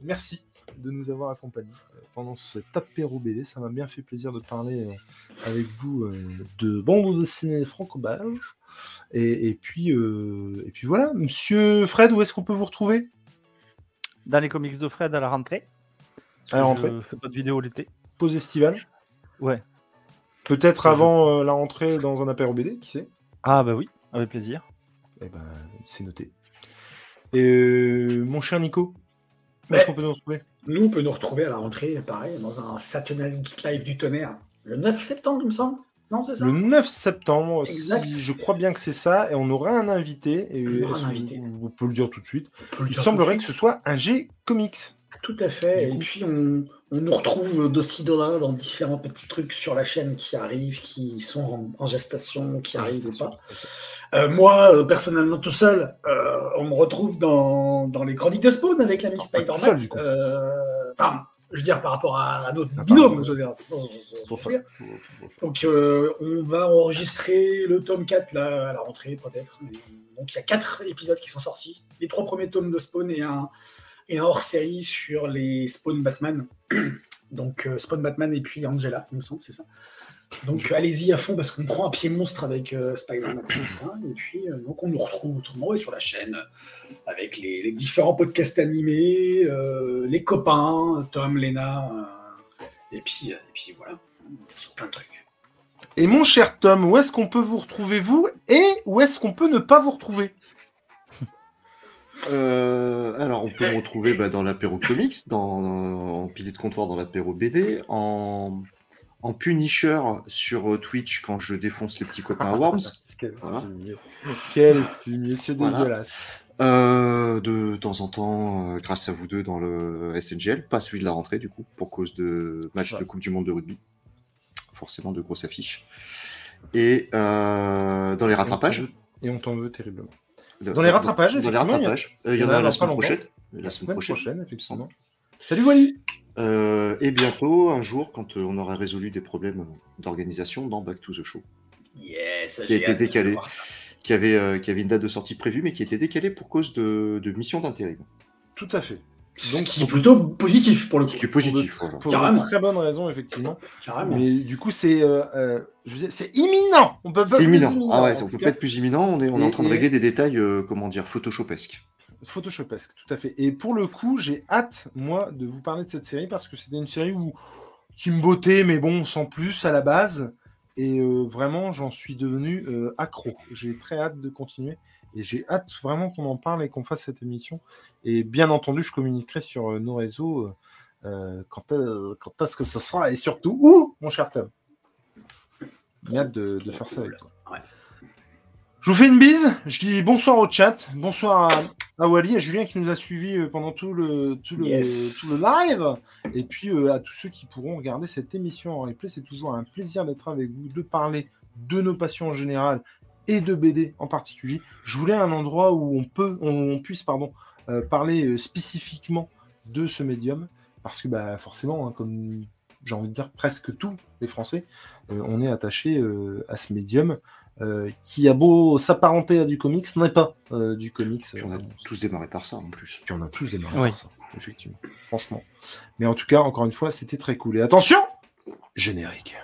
Merci de nous avoir accompagnés euh, pendant cet apéro BD. Ça m'a bien fait plaisir de parler euh, avec vous euh, de bande dessinée franco-belge. Et, et puis, euh, et puis voilà, Monsieur Fred, où est-ce qu'on peut vous retrouver? Dans les comics de Fred à la rentrée. Parce À la rentrée. Je fais pas de vidéo l'été. Pause estivale Ouais. Peut-être avant euh, la rentrée dans un apéro BD, qui sait? Ah bah oui, avec plaisir. Eh ben, c'est noté. Et euh, mon cher Nico, où est-ce qu'on peut nous retrouver? Nous, on peut nous retrouver à la rentrée, pareil, dans un Saturday Geek Live du tonnerre, le 9 septembre, il me semble. Non, c'est ça? Le 9 septembre, Exact. si je crois bien que c'est ça, et on aura un invité. Et On aura un invité. vous pouvez le dire tout de suite. On peut Il semblerait que ce soit un G Comics. Tout à fait. Et puis, on, on nous retrouve d'aussi là dans différents petits trucs sur la chaîne qui arrivent, qui sont en, en gestation, qui arrivent ou pas. Euh, moi, euh, personnellement, tout seul, euh, on me retrouve dans, dans les chroniques de Spawn avec l'ami Ah, Spider-Man. Enfin, je veux dire, par rapport à, à notre Ah, binôme, je veux dire. Donc, on va enregistrer le tome 4 là, à la rentrée, peut-être. Donc, il y a quatre épisodes qui sont sortis. Les trois premiers tomes de Spawn et un, et un hors-série sur les Spawn Batman. Donc, euh, Spawn Batman et puis Angela, il me semble, c'est ça. Donc, euh, allez-y à fond parce qu'on prend un pied monstre avec euh, Spider-Man et. Et puis, euh, donc, on nous retrouve autrement ouais, sur la chaîne avec les, différents podcasts animés, les copains, Tom, Lena. et, puis, et puis, voilà, sur plein de trucs. Et mon cher Tom, où est-ce qu'on peut vous retrouver, vous Et où est-ce qu'on peut ne pas vous retrouver? Euh, alors, on peut me retrouver bah, dans l'apéro comics, dans, en pilier de comptoir dans l'apéro BD, en, en punisher sur euh, Twitch quand je défonce les petits copains à Worms. Quel Voilà. fumier. Quel fumier, c'est Voilà. dégueulasse. Euh, de temps en temps, euh, grâce à vous deux dans le SNGL, pas celui de la rentrée du coup, pour cause de match Ouais. de Coupe du Monde de rugby. Forcément de grosses affiches. Et euh, dans les rattrapages. Et on t'en veut terriblement. Dans les rattrapages, Dans les effectivement, il y a- rattrapages. Euh, Il y en a la semaine longtemps. prochaine. La, semaine, prochaine, effectivement. Salut Wally Euh, et bientôt, un jour, quand euh, on aura résolu des problèmes d'organisation dans Back to the Show, Yes, Qui a été décalé. qui avait, euh, qui avait une date de sortie prévue, mais qui était décalée pour cause de, de mission d'intérim. Tout à fait. Donc, qui est plutôt positif pour le coup. Ce qui est positif. Pour, de- pour Carrément. très bonnes raisons, effectivement. Carrément. Mais du coup, c'est euh, euh, c'est imminent. On peut pas C'est plus imminent. Ah ouais, on peut cas. pas être plus imminent. On est, on est Et- en train de et- régler des détails, euh, comment dire, photoshopesques. Photoshopesque, tout à fait. Et pour le coup, j'ai hâte, moi, de vous parler de cette série parce que c'était une série où qui me bottait, mais bon, sans plus à la base. Et euh, vraiment, j'en suis devenu euh, accro. J'ai très hâte de continuer. Et j'ai hâte vraiment qu'on en parle et qu'on fasse cette émission. Et bien entendu, je communiquerai sur euh, nos réseaux euh, quand, euh, quand est-ce que ça sera et surtout où, mon cher Tom? J'ai hâte de, de faire ça avec toi. Ouais. Je vous fais une bise. Je dis bonsoir au chat. Bonsoir à, à Wally, à Julien qui nous a suivis euh, pendant tout le, tout le, Yes. tout le live. Et puis euh, à tous ceux qui pourront regarder cette émission en replay. C'est toujours un plaisir d'être avec vous, de parler de nos passions en général et de BD en particulier. Je voulais un endroit où on peut, on, on puisse pardon, euh, parler euh, spécifiquement de ce médium. Parce que bah, forcément, hein, comme j'ai envie de dire presque tous les Français, euh, on est attaché euh, à ce médium euh, qui a beau s'apparenter à du comics, n'est pas euh, du comics. Puis on a euh, tous démarré par ça en plus. puis on a tous démarré Oui. par ça, effectivement. Franchement. Mais en tout cas, encore une fois, c'était très cool. Et attention, générique.